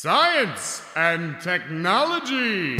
Science and Technology.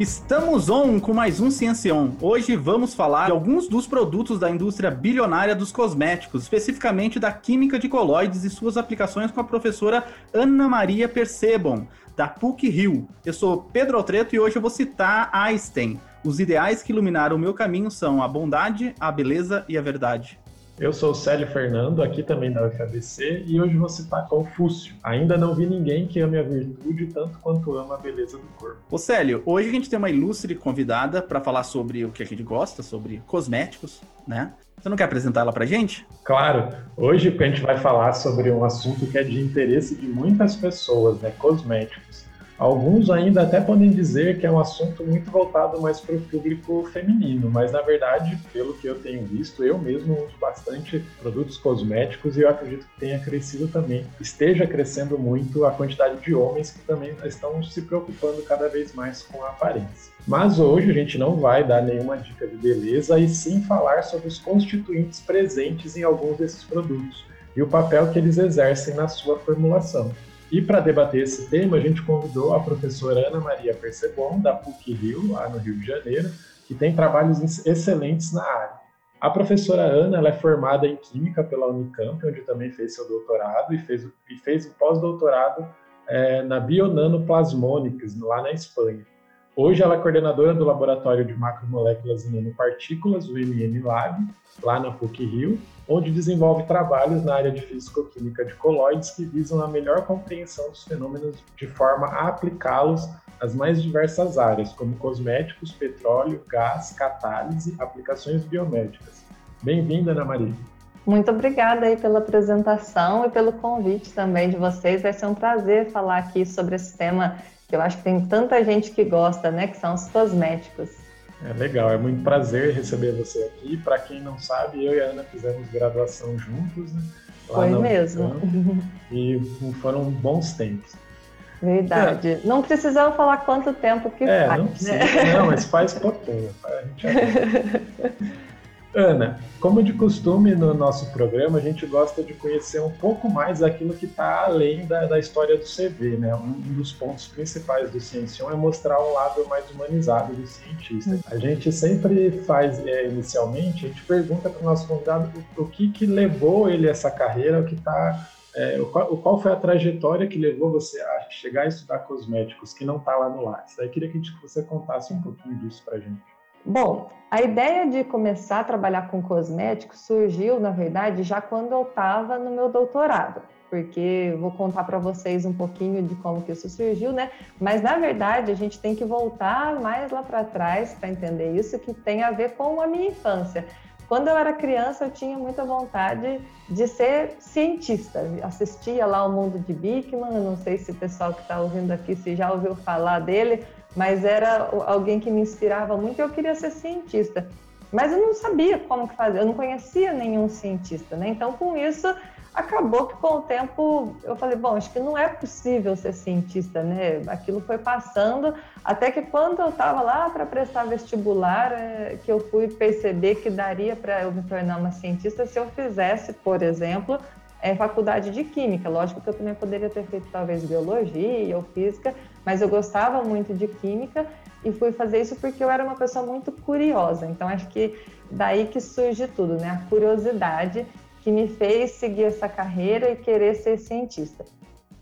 Estamos on com mais um Ciência On. Hoje vamos falar de alguns dos produtos da indústria bilionária dos cosméticos, especificamente da química de coloides e suas aplicações com a professora Ana Maria Percebon, da PUC-Rio. Eu sou Pedro Altreto e hoje eu vou citar Einstein. Os ideais que iluminaram o meu caminho são a bondade, a beleza e a verdade. Eu sou o Célio Fernando, aqui também da UFABC, e hoje vou citar Confúcio. Ainda não vi ninguém que ame a virtude tanto quanto ama a beleza do corpo. Ô Célio, hoje a gente tem uma ilustre convidada para falar sobre o que a gente gosta, sobre cosméticos, né? Você não quer apresentar ela pra gente? Claro. Hoje a gente vai falar sobre um assunto que é de interesse de muitas pessoas, né? Cosméticos. Alguns ainda até podem dizer que é um assunto muito voltado mais para o público feminino, mas na verdade, pelo que eu tenho visto, eu mesmo uso bastante produtos cosméticos e eu acredito que tenha crescido também, esteja crescendo muito a quantidade de homens que também estão se preocupando cada vez mais com a aparência. Mas hoje a gente não vai dar nenhuma dica de beleza e sim falar sobre os constituintes presentes em alguns desses produtos e o papel que eles exercem na sua formulação. E para debater esse tema, a gente convidou a professora Ana Maria Percebon, da PUC-Rio, lá no Rio de Janeiro, que tem trabalhos excelentes na área. A professora Ana é formada em Química pela Unicamp, onde também fez seu doutorado e fez, e fez o pós-doutorado é, na Bionanoplasmonics, lá na Espanha. Hoje ela é coordenadora do Laboratório de Macromoléculas e Nanopartículas, o MN Lab, lá na PUC-Rio, onde desenvolve trabalhos na área de físico-química de coloides que visam a melhor compreensão dos fenômenos de forma a aplicá-los às mais diversas áreas, como cosméticos, petróleo, gás, catálise, aplicações biomédicas. Bem-vinda, Ana Maria. Muito obrigada aí pela apresentação e pelo convite também de vocês. Vai ser um prazer falar aqui sobre esse tema que eu acho que tem tanta gente que gosta, né, que são os cosméticos. É legal, é muito prazer receber você aqui. Para quem não sabe, eu e a Ana fizemos graduação juntos, né? Foi mesmo. e foram bons tempos. Verdade. É. Não precisamos falar quanto tempo que é, faz. Não, precisa, né? não, mas faz pouquinho. A gente Ana, como de costume no nosso programa, a gente gosta de conhecer um pouco mais aquilo que está além da, da, história do CV, né? Um dos pontos principais do Ciencion é mostrar um lado mais humanizado do cientista. A gente sempre faz, é, inicialmente, a gente pergunta para o nosso convidado o, o, que, que levou ele a essa carreira, o que está é, qual, qual, foi a trajetória que levou você a chegar a estudar cosméticos, que não está lá no Lattes? Eu queria que você contasse um pouquinho disso para a gente. Bom, a ideia de começar a trabalhar com cosméticos surgiu, na verdade, já quando eu estava no meu doutorado, porque vou contar para vocês um pouquinho de como que isso surgiu, né? Mas na verdade a gente tem que voltar mais lá para trás para entender isso, que tem a ver com a minha infância. Quando eu era criança, eu tinha muita vontade de ser cientista. Assistia lá o Mundo de Bickman, não sei se o pessoal que está ouvindo aqui se já ouviu falar dele, mas era alguém que me inspirava muito e eu queria ser cientista. Mas eu não sabia como fazer, eu não conhecia nenhum cientista, né? Então, com isso, acabou que com o tempo eu falei, bom, acho que não é possível ser cientista, né? Aquilo foi passando, até que quando eu estava lá para prestar vestibular, é, que eu fui perceber que daria para eu me tornar uma cientista se eu fizesse, por exemplo, é, faculdade de química. Lógico que eu também poderia ter feito talvez biologia ou física, mas eu gostava muito de química e fui fazer isso porque eu era uma pessoa muito curiosa. Então acho que daí que surge tudo, né? A curiosidade que me fez seguir essa carreira e querer ser cientista.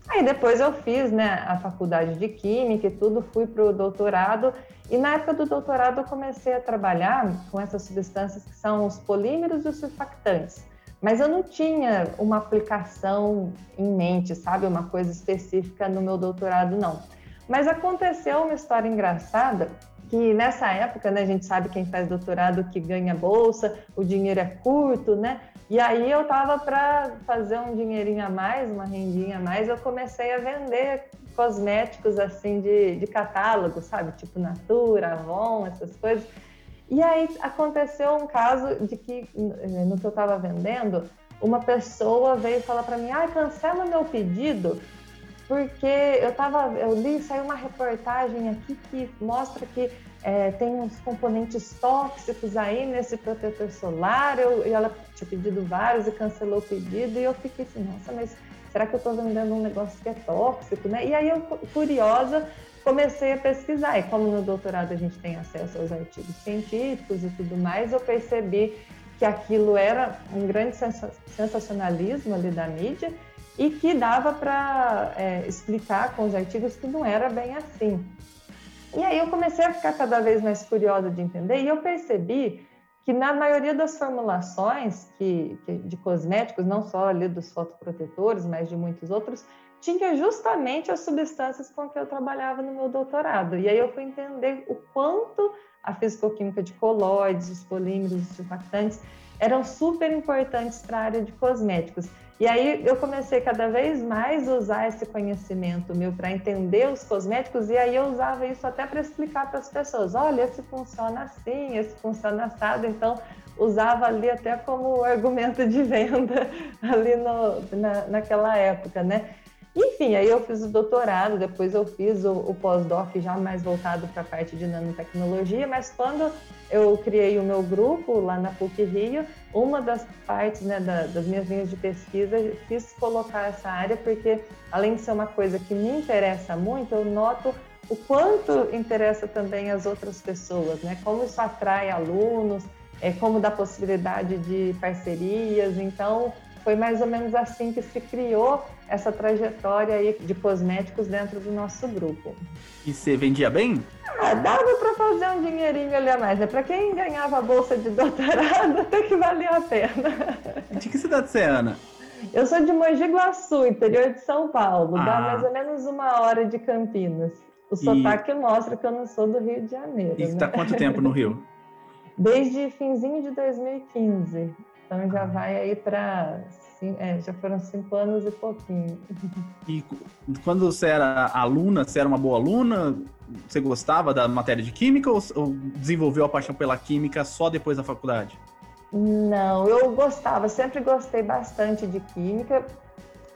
Aí depois eu fiz né, a faculdade de Química e tudo, fui para o doutorado, e na época do doutorado eu comecei a trabalhar com essas substâncias que são os polímeros e os surfactantes. Mas eu não tinha uma aplicação em mente, sabe? Uma coisa específica no meu doutorado, não. Mas aconteceu uma história engraçada que nessa época, né, a gente sabe quem faz doutorado que ganha bolsa, o dinheiro é curto, né? E aí eu tava para fazer um dinheirinho a mais, uma rendinha a mais, eu comecei a vender cosméticos assim de, de catálogo, sabe? Tipo Natura, Avon, essas coisas. E aí aconteceu um caso de que, eh, no que eu estava vendendo, uma pessoa veio falar para mim: ah, cancela meu pedido, porque eu tava, eu li, saiu uma reportagem aqui que mostra que é, tem uns componentes tóxicos aí nesse protetor solar, eu, e ela tinha pedido vários e cancelou o pedido, e eu fiquei assim, nossa, mas será que eu estou vendendo um negócio que é tóxico, né? E aí eu, curiosa, comecei a pesquisar, e como no doutorado a gente tem acesso aos artigos científicos e tudo mais, eu percebi que aquilo era um grande sensacionalismo ali da mídia, e que dava para é, explicar com os artigos que não era bem assim. E aí eu comecei a ficar cada vez mais curiosa de entender e eu percebi que na maioria das formulações que, que, de cosméticos, não só ali dos fotoprotetores, mas de muitos outros, tinha justamente as substâncias com que eu trabalhava no meu doutorado. E aí eu fui entender o quanto a fisicoquímica de colóides, os polímeros, os surfactantes eram super importantes para a área de cosméticos. E aí eu comecei cada vez mais a usar esse conhecimento meu para entender os cosméticos e aí eu usava isso até para explicar para as pessoas, olha, esse funciona assim, esse funciona assado, então usava ali até como argumento de venda ali no, na, naquela época, né? Enfim, aí eu fiz o doutorado, depois eu fiz o, o pós-doc já mais voltado para a parte de nanotecnologia, mas quando eu criei o meu grupo lá na PUC Rio, uma das partes né, da, das minhas linhas de pesquisa, quis colocar essa área porque, além de ser uma coisa que me interessa muito, eu noto o quanto interessa também as outras pessoas, né? Como isso atrai alunos, é, como dá possibilidade de parcerias. Então, foi mais ou menos assim que se criou essa trajetória aí de cosméticos dentro do nosso grupo. E você vendia bem? Ah, dava para fazer um dinheirinho ali a mais. É para quem ganhava a bolsa de doutorado, até que valia a pena. De que cidade você é, Ana? Eu sou de Mogi Guaçu, interior de São Paulo. Ah. Dá mais ou menos uma hora de Campinas. O e... sotaque mostra que eu não sou do Rio de Janeiro. E está né? quanto tempo no Rio? Desde finzinho de 2015. Então já vai aí para é, já foram cinco anos e pouquinho. E quando você era aluna, você era uma boa aluna? Você gostava da matéria de química ou, ou desenvolveu a paixão pela química só depois da faculdade? Não, eu gostava, sempre gostei bastante de química.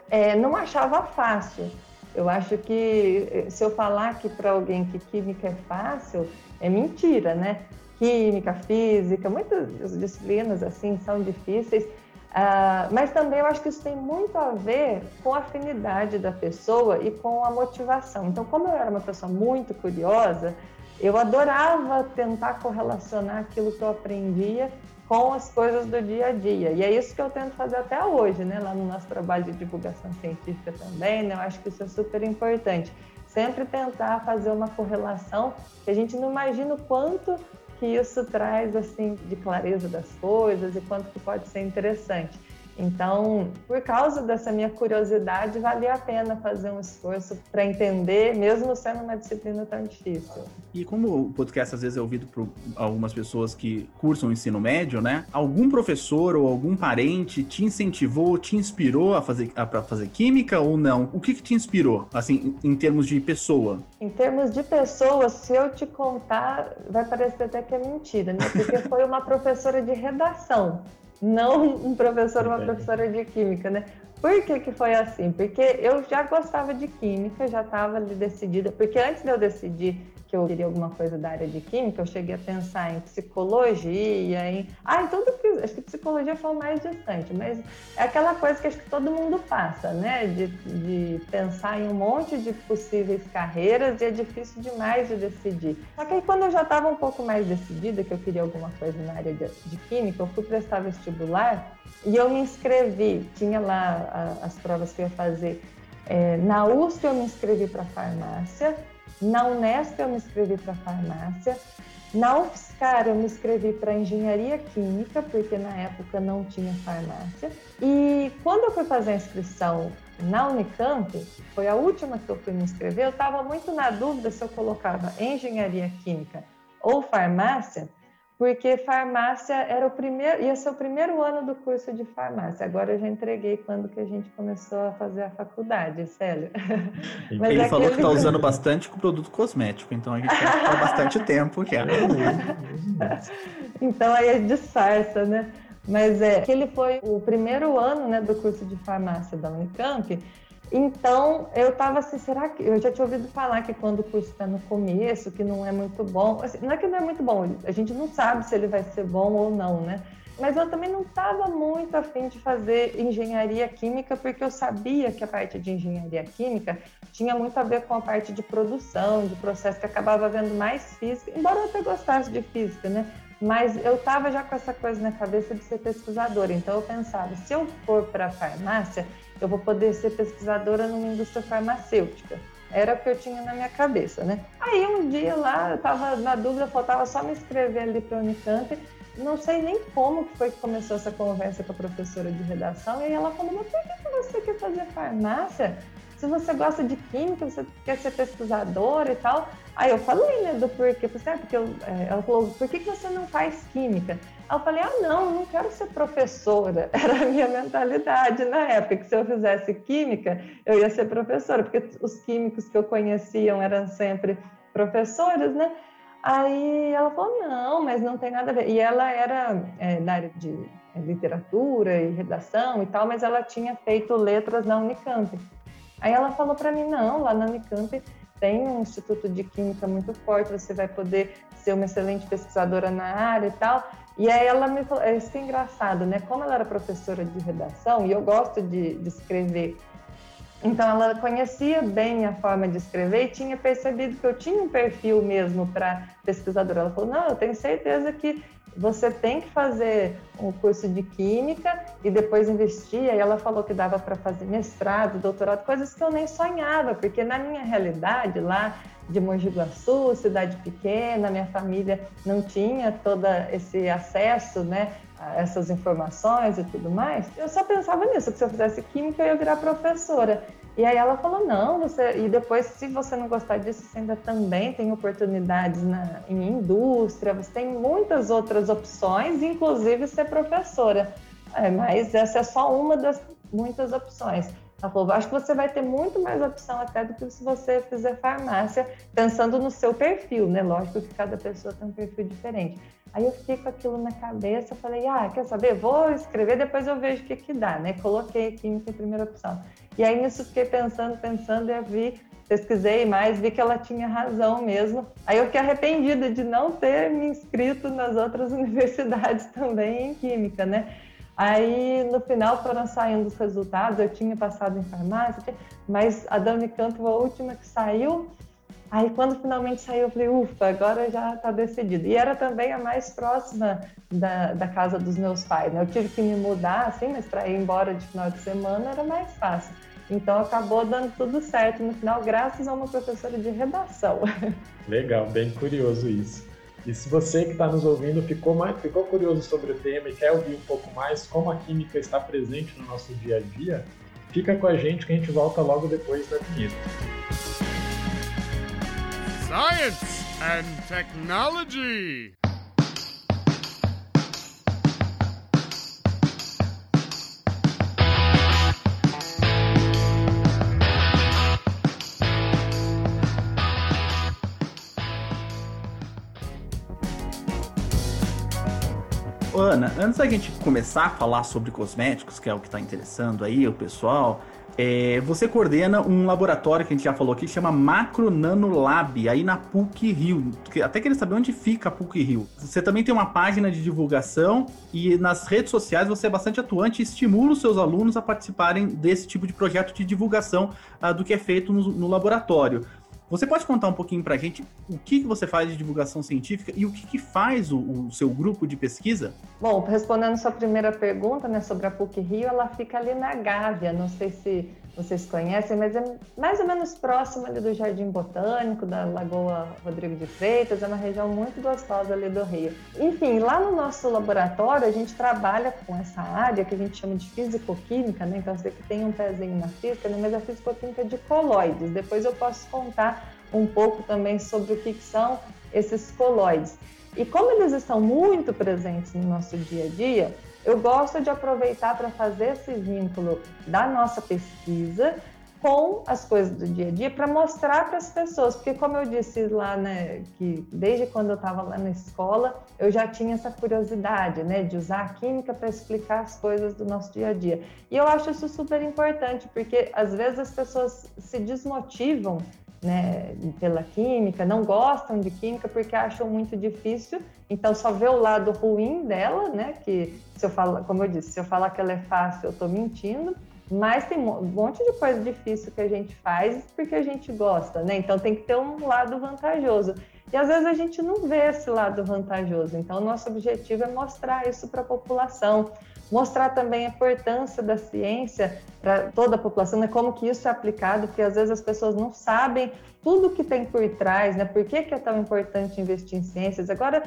É, não achava fácil. Eu acho que se eu falar que para alguém que química é fácil, é mentira, né? química, física, muitas disciplinas assim são difíceis, uh, mas também eu acho que isso tem muito a ver com a afinidade da pessoa e com a motivação. Então, como eu era uma pessoa muito curiosa, eu adorava tentar correlacionar aquilo que eu aprendia com as coisas do dia a dia. E é isso que eu tento fazer até hoje, né? Lá no nosso trabalho de divulgação científica também, né? Eu acho que isso é super importante. Sempre tentar fazer uma correlação que a gente não imagina o quanto que isso traz assim de clareza das coisas e quanto que pode ser interessante. Então, por causa dessa minha curiosidade, valia a pena fazer um esforço para entender, mesmo sendo uma disciplina tão difícil. E como o podcast às vezes é ouvido por algumas pessoas que cursam o ensino médio, né? Algum professor ou algum parente te incentivou, te inspirou a fazer para fazer química ou não? O que, que te inspirou, assim, em, em termos de pessoa? Em termos de pessoa, se eu te contar, vai parecer até que é mentira, né? Porque foi uma professora de redação não um professor ou uma professora de química, né? Por que, que foi assim? Porque eu já gostava de química, já estava decidida, porque antes de eu decidir que eu queria alguma coisa da área de química, eu cheguei a pensar em psicologia, em. Ah, que. Acho que psicologia foi o mais distante, mas é aquela coisa que acho que todo mundo passa, né? De, de pensar em um monte de possíveis carreiras e é difícil demais de decidir. Só que aí, quando eu já estava um pouco mais decidida que eu queria alguma coisa na área de, de química, eu fui prestar vestibular e eu me inscrevi. Tinha lá a, as provas que eu ia fazer. É, na USP eu me inscrevi para farmácia na Unesp eu me inscrevi para farmácia. Na UFSCar eu me inscrevi para engenharia química, porque na época não tinha farmácia. E quando eu fui fazer a inscrição na Unicamp, foi a última que eu fui me inscrever, eu estava muito na dúvida se eu colocava engenharia química ou farmácia, porque farmácia era o primeiro, ia ser o primeiro ano do curso de farmácia. Agora eu já entreguei quando que a gente começou a fazer a faculdade, Célio. Mas Ele é falou que está usando bastante com produto cosmético, então a gente está bastante tempo já. então aí é disfarça, né? Mas é, aquele foi o primeiro ano né, do curso de farmácia da Unicamp Então, eu estava assim, será que. Eu já tinha ouvido falar que quando o curso está no começo, que não é muito bom. Assim, não é que não é muito bom, a gente não sabe se ele vai ser bom ou não, né? Mas eu também não estava muito afim de fazer engenharia química, porque eu sabia que a parte de engenharia química tinha muito a ver com a parte de produção, de processo, que acabava vendo mais física, embora eu até gostasse de física, né? Mas eu estava já com essa coisa na cabeça de ser pesquisadora, então eu pensava, se eu for para a farmácia, eu vou poder ser pesquisadora numa indústria farmacêutica. Era o que eu tinha na minha cabeça, né? Aí um dia lá, eu estava na dúvida, faltava só me inscrever ali para Unicamp. Não sei nem como que foi que começou essa conversa com a professora de redação. E ela falou, mas por que você quer fazer farmácia? Se você gosta de química, você quer ser pesquisadora e tal. Aí eu falei, né, do porquê. Falei, ah, porque eu, é, ela falou, por que, que você não faz química? Aí eu falei, ah, não, não quero ser professora. Era a minha mentalidade na época, que se eu fizesse química, eu ia ser professora, porque os químicos que eu conhecia eram sempre professores, né? Aí ela falou, não, mas não tem nada a ver. E ela era é, área de é, literatura e redação e tal, mas ela tinha feito letras na Unicamp. Aí ela falou para mim, não, lá na Unicamp tem um instituto de química muito forte, você vai poder ser uma excelente pesquisadora na área e tal. E aí ela me falou, é isso é engraçado, né? Como ela era professora de redação e eu gosto de, de escrever, então ela conhecia bem a forma de escrever e tinha percebido que eu tinha um perfil mesmo para pesquisadora. Ela falou, não, eu tenho certeza que você tem que fazer um curso de química e depois investir. Aí ela falou que dava para fazer mestrado, doutorado, coisas que eu nem sonhava, porque na minha realidade lá de Mogi Guaçu, cidade pequena, minha família não tinha todo esse acesso, né, a essas informações e tudo mais. Eu só pensava nisso, que se eu fizesse química eu ia virar professora. E aí ela falou, não, você... E depois, se você não gostar disso, você ainda também tem oportunidades na, em indústria, você tem muitas outras opções, inclusive ser professora. É, mas essa é só uma das muitas opções. Ela falou, acho que você vai ter muito mais opção até do que se você fizer farmácia, pensando no seu perfil, né? Lógico que cada pessoa tem um perfil diferente. Aí eu fiquei com aquilo na cabeça, falei, ah, quer saber? Vou escrever, depois eu vejo o que que dá, né? Coloquei química em primeira opção. E aí nisso fiquei pensando, pensando e vi, pesquisei mais, vi que ela tinha razão mesmo. Aí eu fiquei arrependida de não ter me inscrito nas outras universidades também em química, né? Aí no final foram saindo os resultados, eu tinha passado em farmácia, mas a da Unicamp foi a última que saiu. Aí quando finalmente saiu, eu falei, ufa, agora já está decidido. E era também a mais próxima da, da casa dos meus pais, né? Eu tive que me mudar, assim, mas para ir embora de final de semana era mais fácil. Então acabou dando tudo certo no final, graças a uma professora de redação. Legal, bem curioso isso. E se você que está nos ouvindo ficou, mais, ficou curioso sobre o tema e quer ouvir um pouco mais como a química está presente no nosso dia a dia, fica com a gente que a gente volta logo depois da vinheta. Science and Technology. Ana, antes da gente começar a falar sobre cosméticos, que é o que está interessando aí o pessoal, é, você coordena um laboratório que a gente já falou aqui, chama Macro Nano Lab, aí na PUC Rio. Até queria saber onde fica a PUC Rio. Você também tem uma página de divulgação e nas redes sociais você é bastante atuante e estimula os seus alunos a participarem desse tipo de projeto de divulgação uh, do que é feito no, no laboratório. Você pode contar um pouquinho para a gente o que, que você faz de divulgação científica e o que, que faz o, o, seu grupo de pesquisa? Bom, respondendo sua primeira pergunta né, sobre a PUC Rio, ela fica ali na Gávea. Não sei se vocês conhecem, mas é mais ou menos próximo ali do Jardim Botânico, da Lagoa Rodrigo de Freitas, é uma região muito gostosa ali do Rio. Enfim, lá no nosso laboratório a gente trabalha com essa área que a gente chama de fisicoquímica, né? Então você que tem um pezinho na física, né? mas a fisicoquímica de coloides. Depois eu posso contar um pouco também sobre o que são esses coloides. E como eles estão muito presentes no nosso dia a dia, eu gosto de aproveitar para fazer esse vínculo da nossa pesquisa com as coisas do dia a dia para mostrar para as pessoas, porque como eu disse lá, né, que desde quando eu estava lá na escola, eu já tinha essa curiosidade, né, de usar a química para explicar as coisas do nosso dia a dia. E eu acho isso super importante, porque às vezes as pessoas se desmotivam né, pela química, não gostam de química porque acham muito difícil, então só vê o lado ruim dela, né, que se eu falar, como eu disse, se eu falar que ela é fácil, eu estou mentindo, mas tem um monte de coisa difícil que a gente faz porque a gente gosta, né? Então tem que ter um lado vantajoso. E às vezes a gente não vê esse lado vantajoso. Então nosso objetivo é mostrar isso para a população, mostrar também a importância da ciência para toda a população, né? Como que isso é aplicado, porque às vezes as pessoas não sabem tudo que tem por trás, né? Por que, que é tão importante investir em ciências? Agora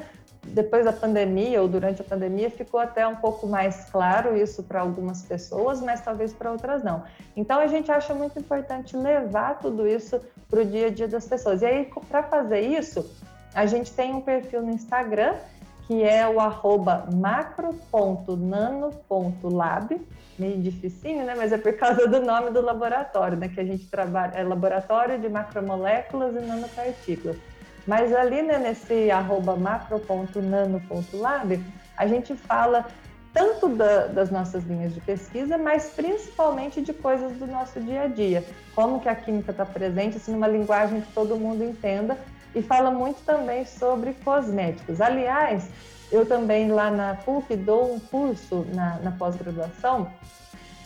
depois da pandemia ou durante a pandemia ficou até um pouco mais claro isso para algumas pessoas, mas talvez para outras não. Então a gente acha muito importante levar tudo isso para o dia a dia das pessoas. E aí, para fazer isso, a gente tem um perfil no Instagram que é o arroba macro.nano.lab, meio dificinho, né? Mas é por causa do nome do laboratório, né? Que a gente trabalha, é laboratório de macromoléculas e nanopartículas. Mas ali né, nesse arroba macro.nano.lab, a gente fala tanto da, das nossas linhas de pesquisa, mas principalmente de coisas do nosso dia a dia. Como que a química está presente, assim, numa linguagem que todo mundo entenda. E fala muito também sobre cosméticos. Aliás, eu também lá na PUC dou um curso na, na pós-graduação,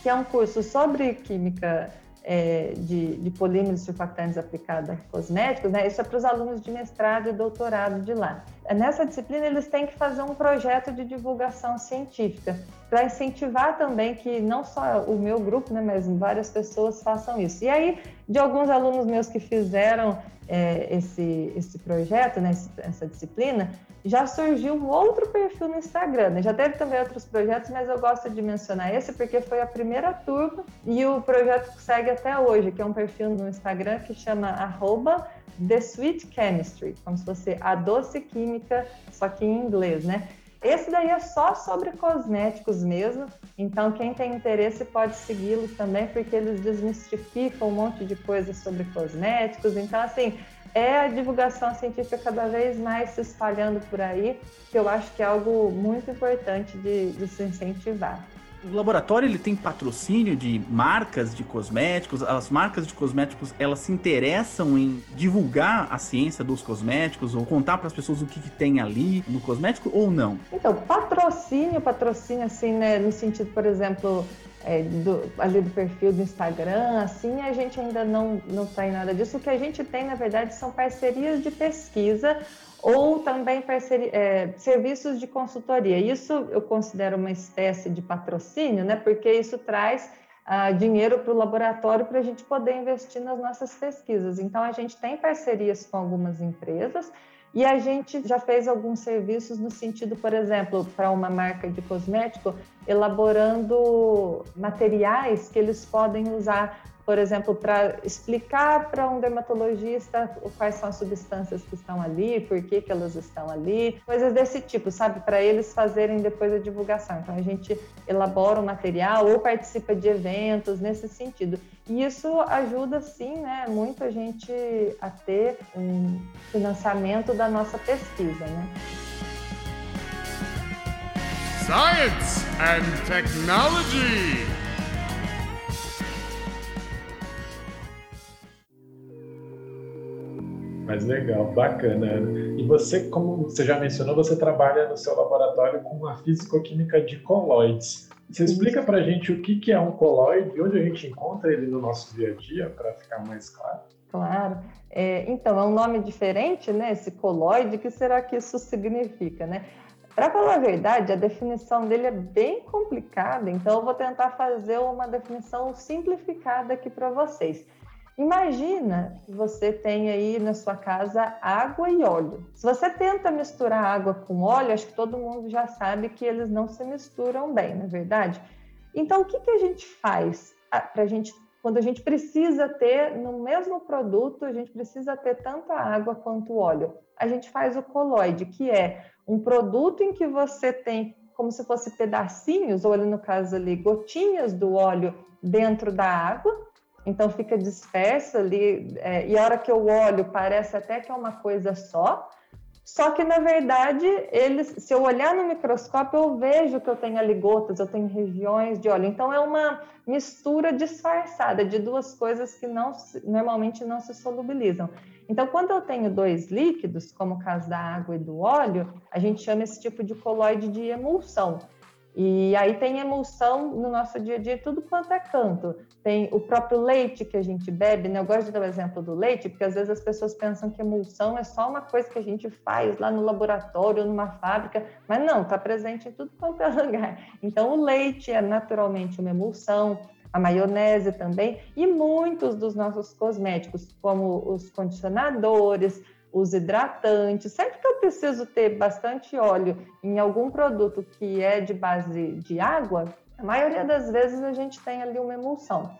que é um curso sobre química é, de, de polímeros surfactantes aplicados a cosméticos, né? Isso é para os alunos de mestrado e doutorado de lá. Nessa disciplina, eles têm que fazer um projeto de divulgação científica para incentivar também que não só o meu grupo, né, mas várias pessoas façam isso. E aí, de alguns alunos meus que fizeram é, esse, esse projeto, né, essa disciplina, já surgiu um outro perfil no Instagram. Né? Já teve também outros projetos, mas eu gosto de mencionar esse porque foi a primeira turma e o projeto segue até hoje, que é um perfil no Instagram que chama arroba The Sweet Chemistry, como se fosse a doce química, só que em inglês, né? Esse daí é só sobre cosméticos mesmo, então quem tem interesse pode segui-los também, porque eles desmistificam um monte de coisas sobre cosméticos. Então, assim, é a divulgação científica cada vez mais se espalhando por aí, que eu acho que é algo muito importante de, de se incentivar. O laboratório ele tem patrocínio de marcas de cosméticos. As marcas de cosméticos elas se interessam em divulgar a ciência dos cosméticos ou contar para as pessoas o que, que, tem ali no cosmético ou não? Então, patrocínio, patrocínio assim, né, no sentido, por exemplo, é, do, ali do perfil do Instagram, assim, a gente ainda não, não tem nada disso. O que a gente tem, na verdade, são parcerias de pesquisa ou também parceria, é, serviços de consultoria. Isso eu considero uma espécie de patrocínio, né? Porque isso traz ah, dinheiro para o laboratório para a gente poder investir nas nossas pesquisas. Então, a gente tem parcerias com algumas empresas e a gente já fez alguns serviços no sentido, por exemplo, para uma marca de cosmético, elaborando materiais que eles podem usar por exemplo, para explicar para um dermatologista quais são as substâncias que estão ali, por que, que elas estão ali, coisas desse tipo, sabe? Para eles fazerem depois a divulgação. Então, a gente elabora o material ou participa de eventos nesse sentido. E isso ajuda, sim, né, muito a gente a ter um financiamento da nossa pesquisa, né? Science and Technology. Mas legal, bacana. E você, como você já mencionou, você trabalha no seu laboratório com a físico-química de colóides. Você explica para a gente o que, é um colóide, onde a gente encontra ele no nosso dia a dia, para ficar mais claro? Claro. É, então, é um nome diferente, né? Esse colóide, o que será que isso significa, né? Para falar a verdade, a definição dele é bem complicada, então eu vou tentar fazer uma definição simplificada aqui para vocês. Imagina que você tem aí na sua casa água e óleo. Se você tenta misturar água com óleo, acho que todo mundo já sabe que eles não se misturam bem, não é verdade? Então, o que, que a gente faz para a gente, quando a gente precisa ter no mesmo produto, a gente precisa ter tanto a água quanto o óleo? A gente faz o coloide, que é um produto em que você tem como se fosse pedacinhos, ou no caso ali, gotinhas do óleo dentro da água, então fica disperso ali, é, e a hora que eu olho parece até que é uma coisa só, só que, na verdade, eles, se eu olhar no microscópio, eu vejo que eu tenho ali gotas, eu tenho regiões de óleo. Então, é uma mistura disfarçada de duas coisas que não, normalmente não se solubilizam. Então, quando eu tenho dois líquidos, como o caso da água e do óleo, a gente chama esse tipo de coloide de emulsão. E aí tem emulsão no nosso dia a dia, tudo quanto é canto. Tem o próprio leite que a gente bebe, né? Eu gosto de dar o exemplo do leite, porque às vezes as pessoas pensam que emulsão é só uma coisa que a gente faz lá no laboratório, numa fábrica, mas não, está presente em tudo quanto é lugar. Então o leite é naturalmente uma emulsão, a maionese também, e muitos dos nossos cosméticos, como os condicionadores, os hidratantes. Sempre que eu preciso ter bastante óleo em algum produto que é de base de água, a maioria das vezes a gente tem ali uma emulsão.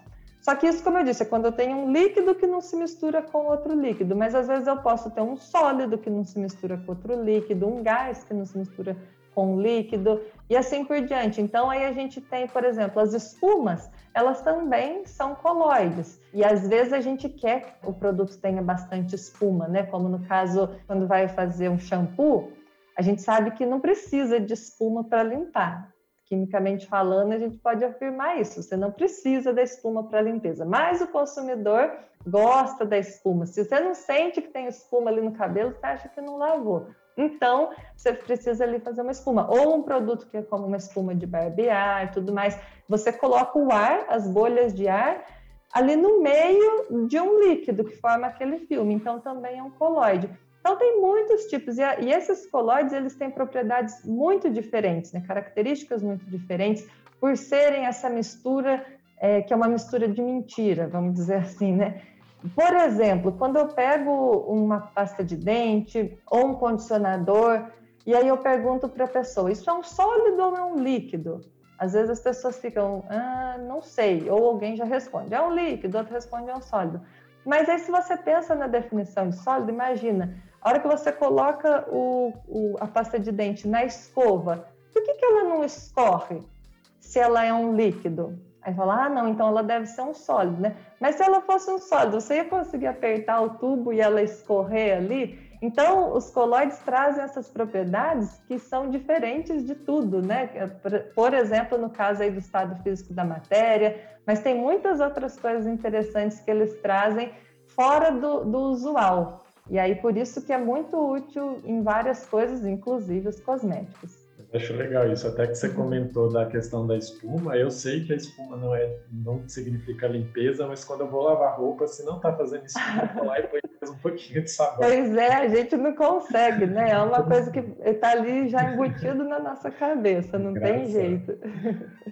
Só que isso, como eu disse, é quando eu tenho um líquido que não se mistura com outro líquido, mas às vezes eu posso ter um sólido que não se mistura com outro líquido, um gás que não se mistura com líquido e assim por diante. Então aí a gente tem, por exemplo, as espumas elas também são coloides. E às vezes a gente quer que o produto tenha bastante espuma, né? Como no caso, quando vai fazer um shampoo, a gente sabe que não precisa de espuma para limpar. Quimicamente falando, a gente pode afirmar isso. Você não precisa da espuma para limpeza, mas o consumidor gosta da espuma. Se você não sente que tem espuma ali no cabelo, você acha que não lavou. Então, você precisa ali fazer uma espuma. Ou um produto que é como uma espuma de barbear e tudo mais. Você coloca o ar, as bolhas de ar, ali no meio de um líquido que forma aquele filme. Então, também é um coloide. Então, tem muitos tipos. E, e esses coloides, eles têm propriedades muito diferentes, né? características muito diferentes, por serem essa mistura, é, que é uma mistura de mentira, vamos dizer assim, né? Por exemplo, quando eu pego uma pasta de dente ou um condicionador, e aí eu pergunto para a pessoa: isso é um sólido ou é um líquido? Às vezes as pessoas ficam, ah, não sei, ou alguém já responde, é um líquido, outro responde, é um sólido. Mas aí, se você pensa na definição de sólido, imagina, a hora que você coloca o, o, a pasta de dente na escova, por que, que ela não escorre se ela é um líquido? Aí fala, ah, não, então ela deve ser um sólido, né? Mas se ela fosse um sólido, você ia conseguir apertar o tubo e ela escorrer ali? Então, os coloides trazem essas propriedades que são diferentes de tudo, né? Por exemplo, no caso aí do estado físico da matéria, mas tem muitas outras coisas interessantes que eles trazem fora do, do usual. E aí, por isso que é muito útil em várias coisas, inclusive os cosméticos. Acho legal isso, até que você uhum. comentou da questão da espuma. Eu sei que a espuma não é, não significa limpeza, mas quando eu vou lavar roupa, se não tá fazendo espuma, eu vou lá e põe um pouquinho de sabão. Pois é, a gente não consegue, né? É uma coisa que está ali já embutido na nossa cabeça, não Graças. tem jeito.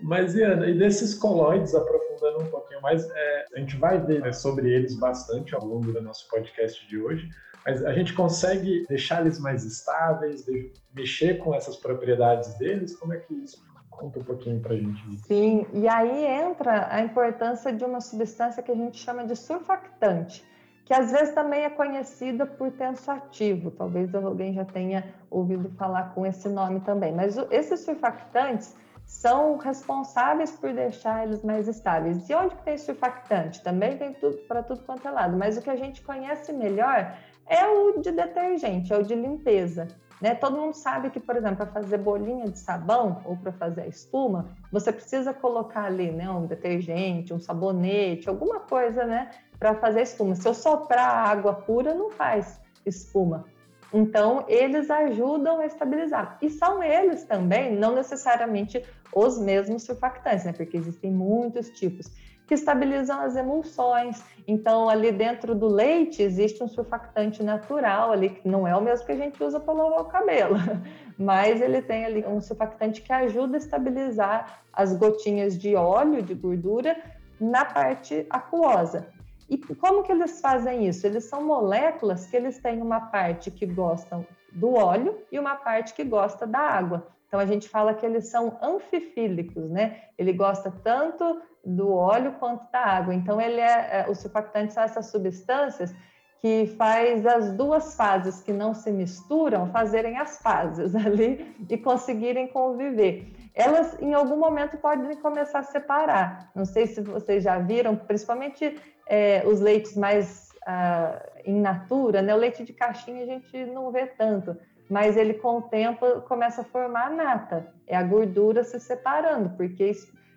Mas, Iana, e desses coloides, aprofundando um pouquinho mais, é, a gente vai ver né, sobre eles bastante ao longo do nosso podcast de hoje. Mas a gente consegue deixar eles mais estáveis, mexer com essas propriedades deles? Como é que isso Conta um pouquinho para a gente. Sim, e aí entra a importância de uma substância que a gente chama de surfactante, que às vezes também é conhecida por tensoativo. Talvez alguém já tenha ouvido falar com esse nome também. Mas esses surfactantes são responsáveis por deixar eles mais estáveis. E onde que tem surfactante? Também tem tudo para tudo quanto é lado. Mas o que a gente conhece melhor é o de detergente, é o de limpeza. Né? Todo mundo sabe que, por exemplo, para fazer bolinha de sabão ou para fazer a espuma, você precisa colocar ali né, um detergente, um sabonete, alguma coisa né, para fazer espuma. Se eu soprar água pura, não faz espuma. Então, eles ajudam a estabilizar. E são eles também, não necessariamente os mesmos surfactantes, né? Porque existem muitos tipos que estabilizam as emulsões. Então, ali dentro do leite existe um surfactante natural ali, que não é o mesmo que a gente usa para lavar o cabelo, mas ele tem ali um surfactante que ajuda a estabilizar as gotinhas de óleo, de gordura, na parte aquosa. E como que eles fazem isso? Eles são moléculas que eles têm uma parte que gostam do óleo e uma parte que gosta da água. Então a gente fala que eles são anfifílicos, né? Ele gosta tanto do óleo quanto da água. Então, ele é, é, os surfactantes são essas substâncias que faz as duas fases que não se misturam fazerem as fases ali e conseguirem conviver. elas em algum momento podem começar a separar. Não sei se vocês já viram, principalmente é, os leites mais ah, in natura, né? O leite de caixinha a gente não vê tanto, mas ele com o tempo começa a formar a nata, é a gordura se separando, porque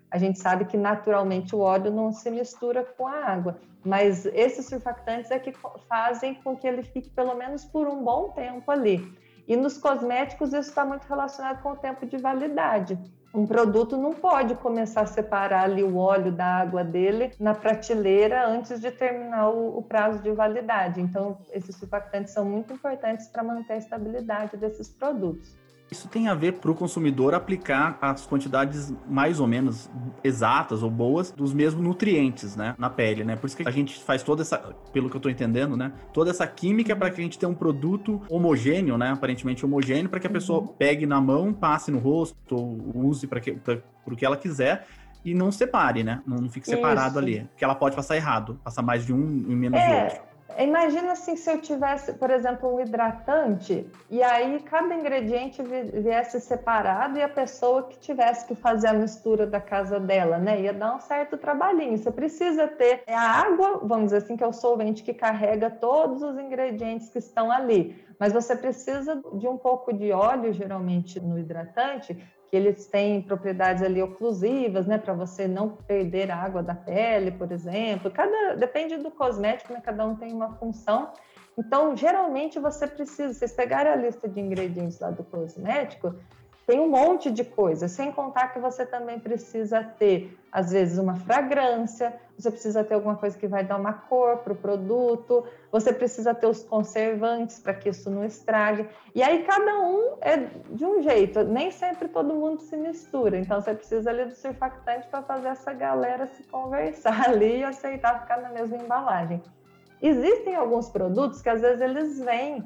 a gente sabe que naturalmente o óleo não se mistura com a água, mas esses surfactantes é que fazem com que ele fique pelo menos por um bom tempo ali. E nos cosméticos isso está muito relacionado com o tempo de validade. Um produto não pode começar a separar ali o óleo da água dele na prateleira antes de terminar o, o prazo de validade. Então, esses surfactantes são muito importantes para manter a estabilidade desses produtos. Isso tem a ver para o consumidor aplicar as quantidades mais ou menos exatas ou boas dos mesmos nutrientes, né, na pele, né? Por isso que a gente faz toda essa, pelo que eu estou entendendo, né, toda essa química para que a gente tenha um produto homogêneo, né, aparentemente homogêneo, para que a pessoa uhum. pegue na mão, passe no rosto, use para que para o que ela quiser e não separe, né? Não, fique separado Isso. ali, porque ela pode passar errado, passar mais de um e menos é. de outro. Imagina assim se eu tivesse, por exemplo, um hidratante e aí cada ingrediente viesse separado e a pessoa que tivesse que fazer a mistura da casa dela, né? Ia dar um certo trabalhinho. Você precisa ter a água, vamos dizer assim, que é o solvente que carrega todos os ingredientes que estão ali. Mas você precisa de um pouco de óleo, geralmente no hidratante, que eles têm propriedades ali oclusivas, né, para você não perder a água da pele, por exemplo. Cada depende do cosmético, né, cada um tem uma função. Então, geralmente você precisa, vocês pegarem a lista de ingredientes lá do cosmético, tem um monte de coisa, sem contar que você também precisa ter, às vezes, uma fragrância, você precisa ter alguma coisa que vai dar uma cor para o produto, você precisa ter os conservantes para que isso não estrague. E aí cada um é de um jeito, nem sempre todo mundo se mistura. Então você precisa ali do surfactante para fazer essa galera se conversar ali e aceitar ficar na mesma embalagem. Existem alguns produtos que às vezes eles vêm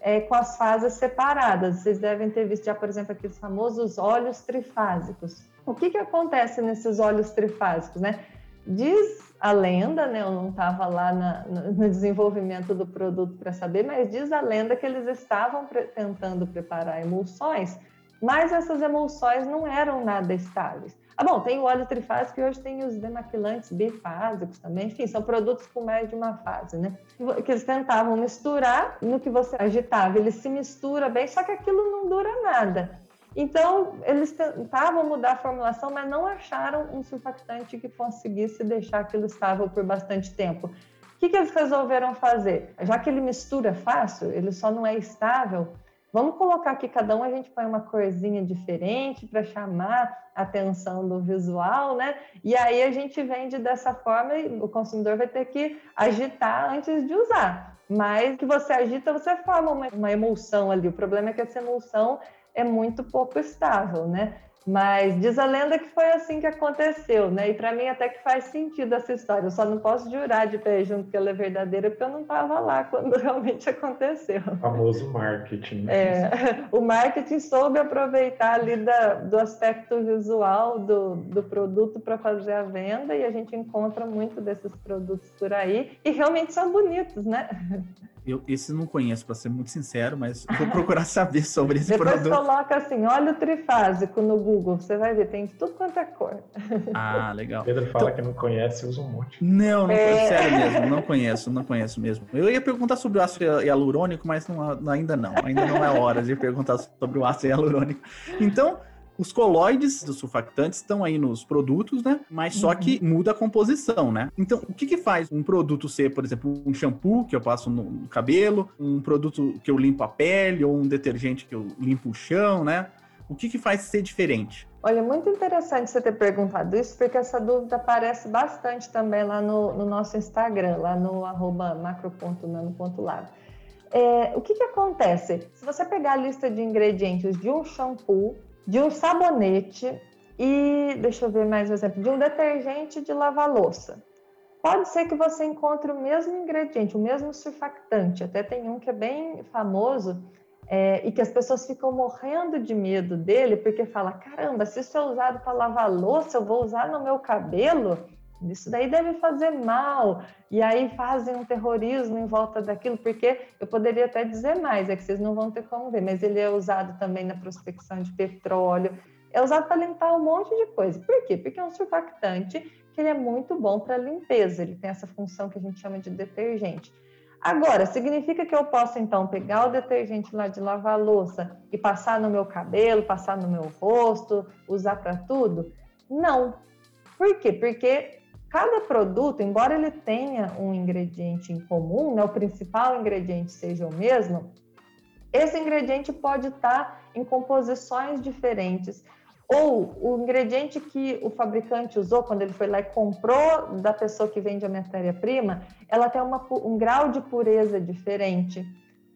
é, com as fases separadas. Vocês devem ter visto já, por exemplo, aqueles famosos óleos trifásicos. O que, que acontece nesses óleos trifásicos, né? Diz a lenda, né? Eu não estava lá na, no desenvolvimento do produto para saber, mas diz a lenda que eles estavam pre tentando preparar emulsões, mas essas emulsões não eram nada estáveis. Ah, bom, tem o óleo trifásico e hoje tem os demaquilantes bifásicos também. Enfim, são produtos com mais de uma fase, né? Que eles tentavam misturar no que você agitava. Ele se mistura bem, só que aquilo não dura nada. Então, eles tentavam mudar a formulação, mas não acharam um surfactante que conseguisse deixar aquilo estável por bastante tempo. O que, que eles resolveram fazer? Já que ele mistura fácil, ele só não é estável, Vamos colocar que cada um a gente põe uma corzinha diferente para chamar a atenção do visual, né? E aí a gente vende dessa forma e o consumidor vai ter que agitar antes de usar. Mas que você agita, você forma uma, uma emulsão ali. O problema é que essa emulsão é muito pouco estável, né? Mas diz a lenda que foi assim que aconteceu, né? E para mim até que faz sentido essa história. Eu só não posso jurar de pé junto que ela é verdadeira porque eu não estava lá quando realmente aconteceu. O famoso marketing. Né? É, o marketing soube aproveitar ali da, do aspecto visual do, do produto para fazer a venda e a gente encontra muito desses produtos por aí e realmente são bonitos, né? Eu, esse não conheço, para ser muito sincero, mas vou procurar saber sobre esse Depois produto. Depois coloca assim, óleo trifásico no Google, você vai ver, tem tudo quanto é cor. Ah, legal. Pedro fala então, que não conhece, usa um monte. Não, não é... sério mesmo, não conheço, não conheço mesmo. Eu ia perguntar sobre o ácido hialurônico, mas não, ainda não, ainda não é hora de perguntar sobre o ácido hialurônico. Então, os coloides dos surfactantes estão aí nos produtos, né? Mas só que uhum. muda a composição, né? Então, o que que faz um produto ser, por exemplo, um shampoo que eu passo no cabelo, um produto que eu limpo a pele, ou um detergente que eu limpo o chão, né? O que que faz ser diferente? Olha, muito interessante você ter perguntado isso, porque essa dúvida aparece bastante também lá no, no nosso Instagram, lá no arroba macro.nano.lab. É, o que, que acontece? Se você pegar a lista de ingredientes de um shampoo, de um sabonete e, deixa eu ver mais um exemplo, de um detergente de lavar louça. Pode ser que você encontre o mesmo ingrediente, o mesmo surfactante. Até tem um que é bem famoso é, e que as pessoas ficam morrendo de medo dele porque fala: caramba, se isso é usado para lavar louça, eu vou usar no meu cabelo. Isso daí deve fazer mal. E aí fazem um terrorismo em volta daquilo, porque eu poderia até dizer mais, é que vocês não vão ter como ver, mas ele é usado também na prospecção de petróleo. é usado para limpar um monte de coisa. Por quê? Porque é um surfactante que ele é muito bom para limpeza, ele tem essa função que a gente chama de detergente. Agora, significa que eu posso então pegar o detergente lá de lavar louça e passar no meu cabelo, passar no meu rosto, usar para tudo? Não. Por quê? Porque cada produto, embora ele tenha um ingrediente em comum, né, o principal ingrediente seja o mesmo, esse ingrediente pode estar em composições diferentes. Ou o ingrediente que o fabricante usou quando ele foi lá e comprou da pessoa que vende a matéria-prima, ela tem uma, um grau de pureza diferente.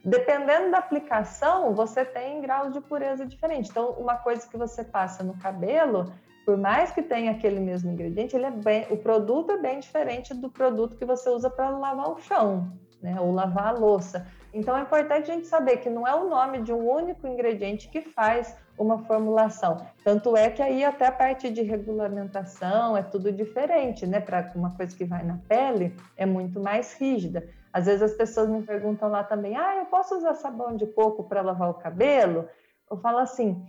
Dependendo da aplicação, você tem graus de pureza diferente. Então, uma coisa que você passa no cabelo, por mais que tenha aquele mesmo ingrediente, ele é bem, o produto é bem diferente do produto que você usa para lavar o chão, né? Ou lavar a louça. Então é importante a gente saber que não é o nome de um único ingrediente que faz uma formulação. Tanto é que aí até a parte de regulamentação é tudo diferente, né? Para uma coisa que vai na pele é muito mais rígida. Às vezes as pessoas me perguntam lá também: "Ah, eu posso usar sabão de coco para lavar o cabelo?" Eu falo assim: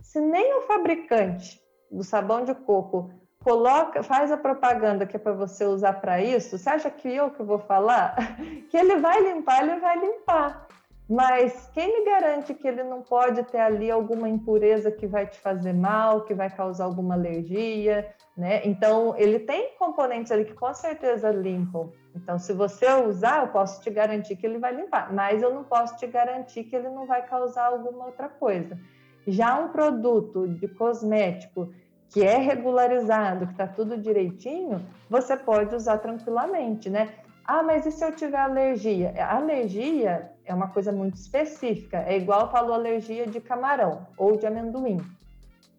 se nem o fabricante do sabão de coco coloca, faz a propaganda que é para você usar para isso, você acha que eu que vou falar? que ele vai limpar, ele vai limpar. Mas quem me garante que ele não pode ter ali alguma impureza que vai te fazer mal, que vai causar alguma alergia, né? Então, ele tem componentes ali que com certeza limpam. Então, se você usar, eu posso te garantir que ele vai limpar, mas eu não posso te garantir que ele não vai causar alguma outra coisa. Já um produto de cosmético que é regularizado, que está tudo direitinho, você pode usar tranquilamente, né? Ah, mas e se eu tiver alergia? A alergia é uma coisa muito específica. É igual falou alergia de camarão ou de amendoim.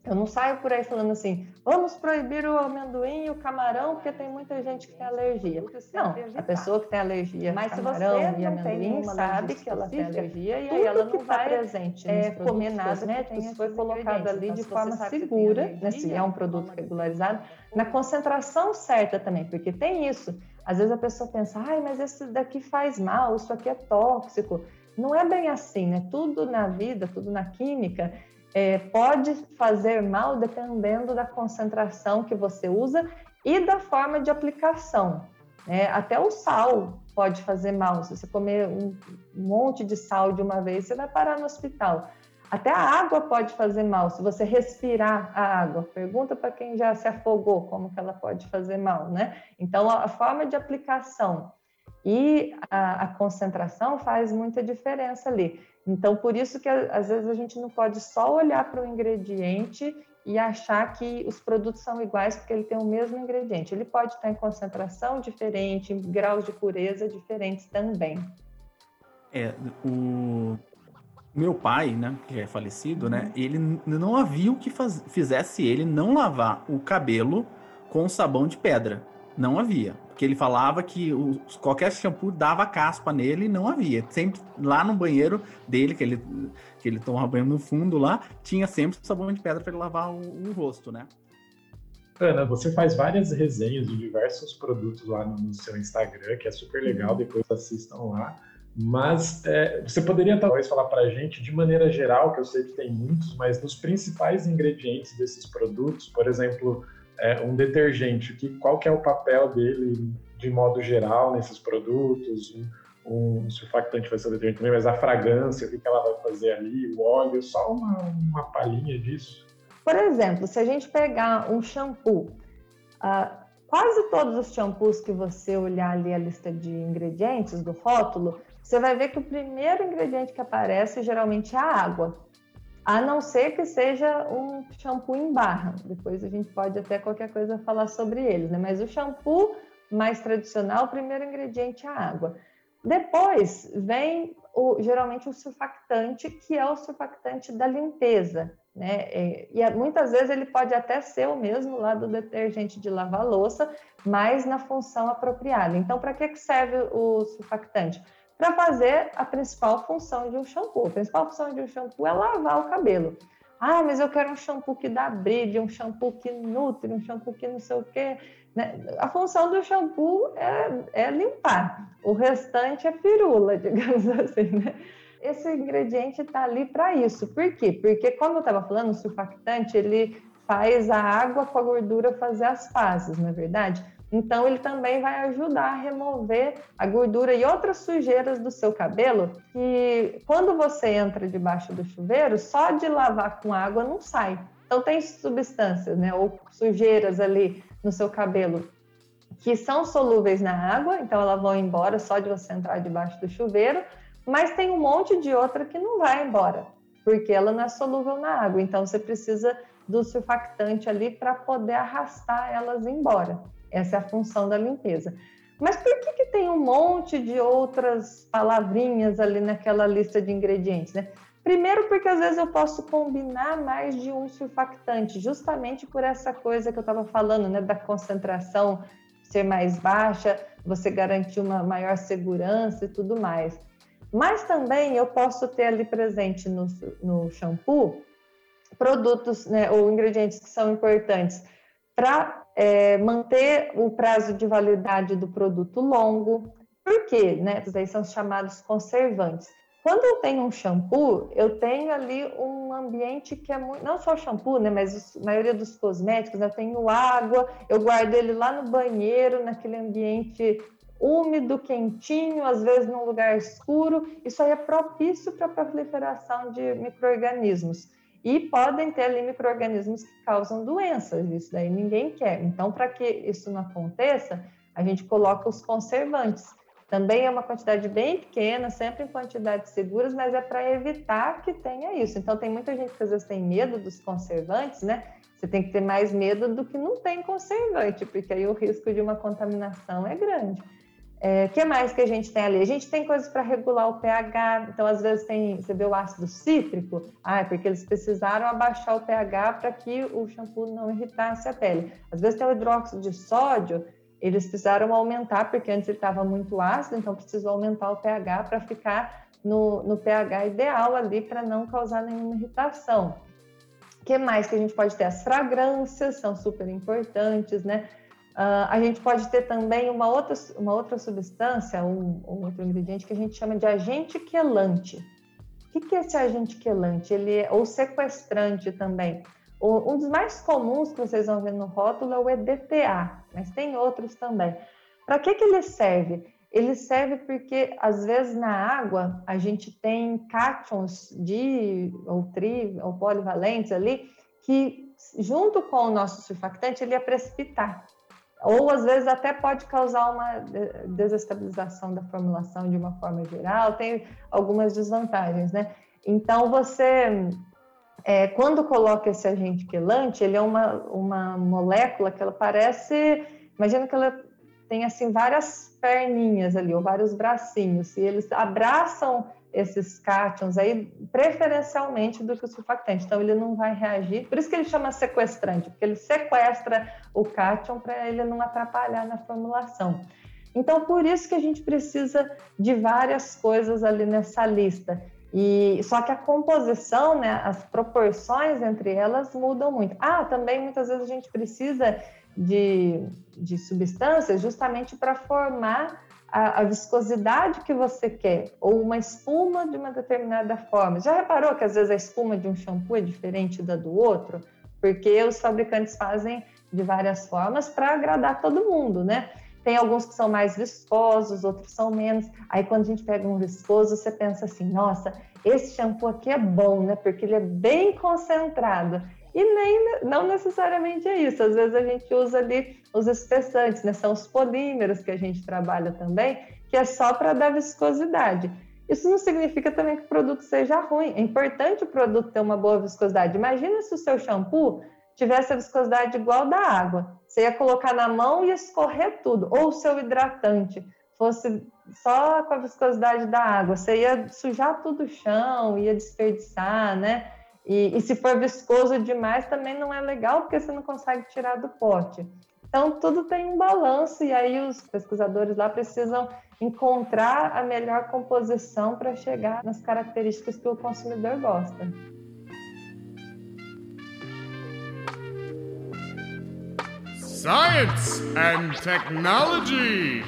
Eu não saio por aí falando assim, vamos proibir o amendoim e o camarão porque tem muita gente que tem alergia. Não, a pessoa que tem alergia Mas camarão se você e amendoim sabe que ela tem alergia e aí ela não tá vai presente é, comer nada que foi colocado ali de forma segura, né, se é um produto regularizado, na concentração certa também, porque tem isso. Às vezes a pessoa pensa, ai, mas esse daqui faz mal, isso aqui é tóxico. Não é bem assim, né? Tudo na vida, tudo na química é, pode fazer mal dependendo da concentração que você usa e da forma de aplicação. Né? Até o sal pode fazer mal. Se você comer um monte de sal de uma vez, você vai parar no hospital. Até a água pode fazer mal, se você respirar a água. Pergunta para quem já se afogou como que ela pode fazer mal, né? Então, a forma de aplicação e a, a concentração faz muita diferença ali. Então, por isso que às vezes a gente não pode só olhar para o ingrediente e achar que os produtos são iguais porque ele tem o mesmo ingrediente. Ele pode estar em concentração diferente, em graus de pureza diferentes também. É, o meu pai, né, que é falecido, né, uhum. ele não havia o que faz, fizesse ele não lavar o cabelo com sabão de pedra. Não havia. Porque ele falava que qualquer shampoo dava caspa nele e não havia. Sempre lá no banheiro dele, que ele, que ele tomava banho no fundo lá, tinha sempre sabão de pedra para ele lavar o, o, rosto, né? Ana, você faz várias resenhas de diversos produtos lá no, no seu Instagram, que é super legal, depois assistam lá. Mas é, você poderia talvez falar para a gente, de maneira geral, que eu sei que tem muitos, mas dos principais ingredientes desses produtos, por exemplo, é, um detergente, que, qual que é o papel dele de modo geral nesses produtos, um, um surfactante vai ser o detergente também, mas a fragrância, o que, que ela vai fazer ali, o óleo, só uma, uma palhinha disso. Por exemplo, se a gente pegar um shampoo, uh, quase todos os shampoos que você olhar ali a lista de ingredientes do rótulo, você vai ver que o primeiro ingrediente que aparece geralmente é a água a não ser que seja um shampoo em barra. Depois a gente pode até qualquer coisa falar sobre eles, né? Mas o shampoo mais tradicional, o primeiro ingrediente é a água. Depois vem o, geralmente o surfactante, que é o surfactante da limpeza, né? É, e, e muitas vezes ele pode até ser o mesmo lá do detergente de lavar louça, mas na função apropriada. Então, para que serve o surfactante? Para fazer a principal função de um shampoo. A principal função de um shampoo é lavar o cabelo. Ah, mas eu quero um shampoo que dá brilho, um shampoo que nutre, um shampoo que não sei o quê. Né? A função do shampoo é, é limpar. O restante é firula, digamos assim, né? esse ingrediente está ali para isso. Por quê? Porque, como eu estava falando, o surfactante ele faz a água com a gordura fazer as fases, não é verdade? Então, ele também vai ajudar a remover a gordura e outras sujeiras do seu cabelo, que quando você entra debaixo do chuveiro, só de lavar com água não sai. Então, tem substâncias, né, ou sujeiras ali no seu cabelo que são solúveis na água, então elas vão embora só de você entrar debaixo do chuveiro, mas tem um monte de outra que não vai embora, porque ela não é solúvel na água, então você precisa do surfactante ali para poder arrastar elas embora. Essa é a função da limpeza. Mas por que, que tem um monte de outras palavrinhas ali naquela lista de ingredientes, né? Primeiro, porque às vezes eu posso combinar mais de um surfactante, justamente por essa coisa que eu estava falando, né, da concentração ser mais baixa, você garantir uma maior segurança e tudo mais. Mas também eu posso ter ali presente no, no shampoo produtos né, ou ingredientes que são importantes para é, manter o prazo de validade do produto longo. Por quê? Né? Esses aí são chamados conservantes. Quando eu tenho um shampoo, eu tenho ali um ambiente que é muito. Não só o shampoo, né? Mas a maioria dos cosméticos, né? eu tenho água, eu guardo ele lá no banheiro, naquele ambiente úmido, quentinho, às vezes num lugar escuro. Isso aí é propício para a proliferação de micro-organismos. E podem ter ali micro-organismos que causam doenças, isso daí ninguém quer. Então, para que isso não aconteça, a gente coloca os conservantes. Também é uma quantidade bem pequena, sempre em quantidades seguras, mas é para evitar que tenha isso. Então, tem muita gente que às vezes tem medo dos conservantes, né? Você tem que ter mais medo do que não tem conservante, porque aí o risco de uma contaminação é grande. O é, que mais que a gente tem ali? A gente tem coisas para regular o pH, então às vezes tem, você vê o ácido cítrico, ah, é porque eles precisaram abaixar o pH para que o shampoo não irritasse a pele. Às vezes tem o hidróxido de sódio, eles precisaram aumentar, porque antes ele estava muito ácido, então precisou aumentar o pH para ficar no, no pH ideal ali, para não causar nenhuma irritação. O que mais que a gente pode ter? As fragrâncias são super importantes, né? Uh, a gente pode ter também uma outra, uma outra substância, um, um outro ingrediente que a gente chama de agente quelante. O que, que é esse agente quelante? Ele é, ou sequestrante também. Um dos mais comuns que vocês vão ver no rótulo é o EDTA, mas tem outros também. Para que, que ele serve? Ele serve porque, às vezes, na água, a gente tem cátions de, ou tri, ou polivalentes ali, que, junto com o nosso surfactante, ele ia precipitar. Ou, às vezes, até pode causar uma desestabilização da formulação de uma forma geral, tem algumas desvantagens, né? Então, você é, quando coloca esse agente quelante, ele é uma, uma molécula que ela parece, imagina que ela tem assim várias perninhas ali, ou vários bracinhos, e eles abraçam esses cátions aí preferencialmente do que o surfactante. Então ele não vai reagir. Por isso que ele chama sequestrante, porque ele sequestra o cátion para ele não atrapalhar na formulação. Então por isso que a gente precisa de várias coisas ali nessa lista. E só que a composição, né, as proporções entre elas mudam muito. Ah, também muitas vezes a gente precisa de, de substâncias justamente para formar a, a, viscosidade que você quer, ou uma espuma de uma determinada forma. Já reparou que às vezes a espuma de um shampoo é diferente da do outro? Porque os fabricantes fazem de várias formas para agradar todo mundo, né? Tem alguns que são mais viscosos, outros são menos. Aí quando a gente pega um viscoso, você pensa assim: nossa, esse shampoo aqui é bom, né? Porque ele é bem concentrado. E nem, não necessariamente é isso. Às vezes a gente usa ali os espessantes, né? São os polímeros que a gente trabalha também, que é só para dar viscosidade. Isso não significa também que o produto seja ruim. É importante o produto ter uma boa viscosidade. Imagina se o seu shampoo tivesse a viscosidade igual da água. Você ia colocar na mão e escorrer tudo. Ou o seu hidratante fosse só com a viscosidade da água, você ia sujar tudo o chão, ia desperdiçar, né? E, e, se for viscoso demais também não é legal porque você não consegue tirar do pote. Então tudo tem um balanço e aí os pesquisadores lá precisam encontrar a melhor composição para chegar nas características que o consumidor gosta. Science and Technology.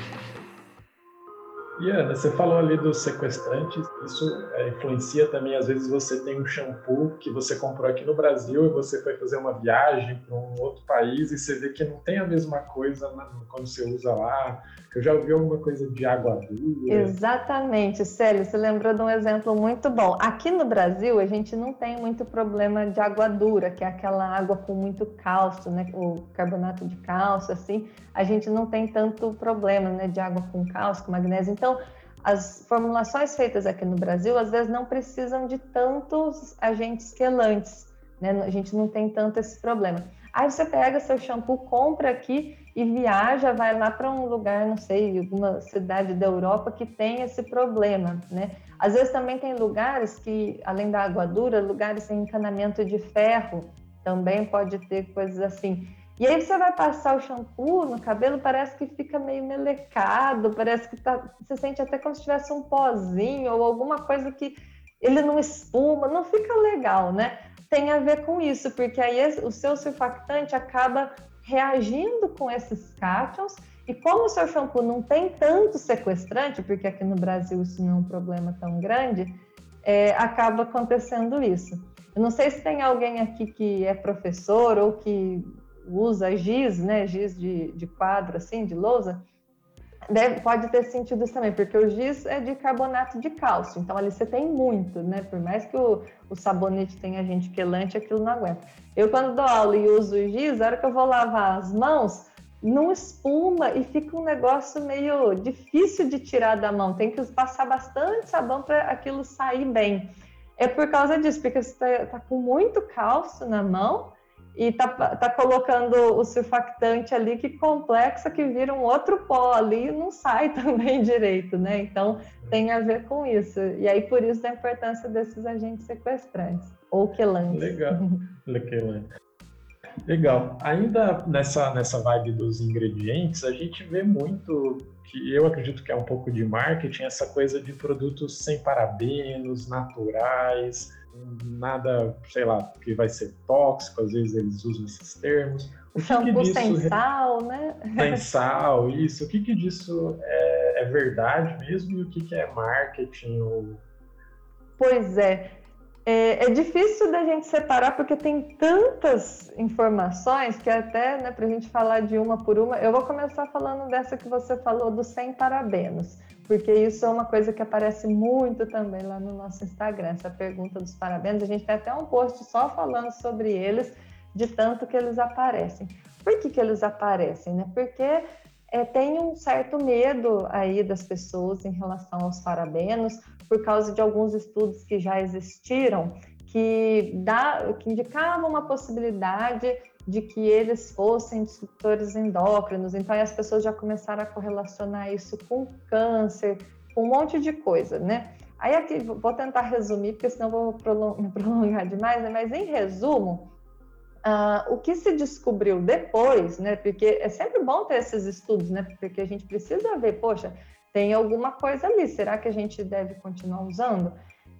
E Ana, você falou ali dos sequestrantes, isso é, influencia também, às vezes você tem um shampoo que você comprou aqui no Brasil e você foi fazer uma viagem para um outro país e você vê que não tem a mesma coisa quando você usa lá. Eu já ouvi alguma coisa de água dura. Exatamente, Célio, você lembrou de um exemplo muito bom. Aqui no Brasil, a gente não tem muito problema de água dura, que é aquela água com muito cálcio, né? O carbonato de cálcio, assim. A gente não tem tanto problema, né? De água com cálcio, com magnésio. Então, as formulações feitas aqui no Brasil, às vezes, não precisam de tantos agentes quelantes, né? A gente não tem tanto esse problema. Aí você pega seu shampoo, compra aqui e viaja, vai lá para um lugar, não sei, alguma cidade da Europa que tem esse problema, né? Às vezes também tem lugares que, além da água dura, lugares sem encanamento de ferro, também pode ter coisas assim. E aí você vai passar o shampoo no cabelo, parece que fica meio melecado, parece que tá, você sente até como se tivesse um pozinho ou alguma coisa que ele não espuma, não fica legal, né? Tem a ver com isso, porque aí o seu surfactante acaba reagindo com esses cátions. E como o seu shampoo não tem tanto sequestrante, porque aqui no Brasil isso não é um problema tão grande, é, acaba acontecendo isso. Eu não sei se tem alguém aqui que é professor ou que usa giz, né, giz de, de quadro, assim, de lousa, deve, pode ter sentido isso também, porque o giz é de carbonato de cálcio, então ali você tem muito, né? Por mais que o, o sabonete tenha agente quelante, aquilo não aguenta. Eu, quando dou aula e uso o giz, a hora que eu vou lavar as mãos, não espuma e fica um negócio meio difícil de tirar da mão. Tem que passar bastante sabão para aquilo sair bem. É por causa disso, porque você está tá com muito cálcio na mão e tá, tá colocando o surfactante ali que complexa, que vira um outro pó ali e não sai também direito, né? Então tem a ver com isso. E aí por isso a importância desses agentes sequestrantes ou quelantes. Legal, Legal. Ainda nessa, nessa vibe dos ingredientes, a gente vê muito que eu acredito que é um pouco de marketing, essa coisa de produtos sem parabenos, naturais, nada, sei lá, que vai ser tóxico, às vezes eles usam esses termos. O Shampoo que disso, sem sal, né? Sem sal, isso. O que, que disso é, é verdade mesmo e o que, que é marketing? Ou... Pois é. é. É difícil da gente separar porque tem tantas informações que até, né, para a gente falar de uma por uma, eu vou começar falando dessa que você falou do sem parabenos porque isso é uma coisa que aparece muito também lá no nosso Instagram, essa pergunta dos parabéns. A gente tem até um post só falando sobre eles, de tanto que eles aparecem. Por que, que eles aparecem? Né? Porque é, tem um certo medo aí das pessoas em relação aos parabenos, por causa de alguns estudos que já existiram, que, dá, que indicavam uma possibilidade de que eles fossem disruptores endócrinos. Então, as pessoas já começaram a correlacionar isso com câncer, com um monte de coisa, né? Aí aqui vou tentar resumir, porque senão vou me prolongar demais, né? mas em resumo, uh, o que se descobriu depois, né? Porque é sempre bom ter esses estudos, né? Porque a gente precisa ver, poxa, tem alguma coisa ali, será que a gente deve continuar usando?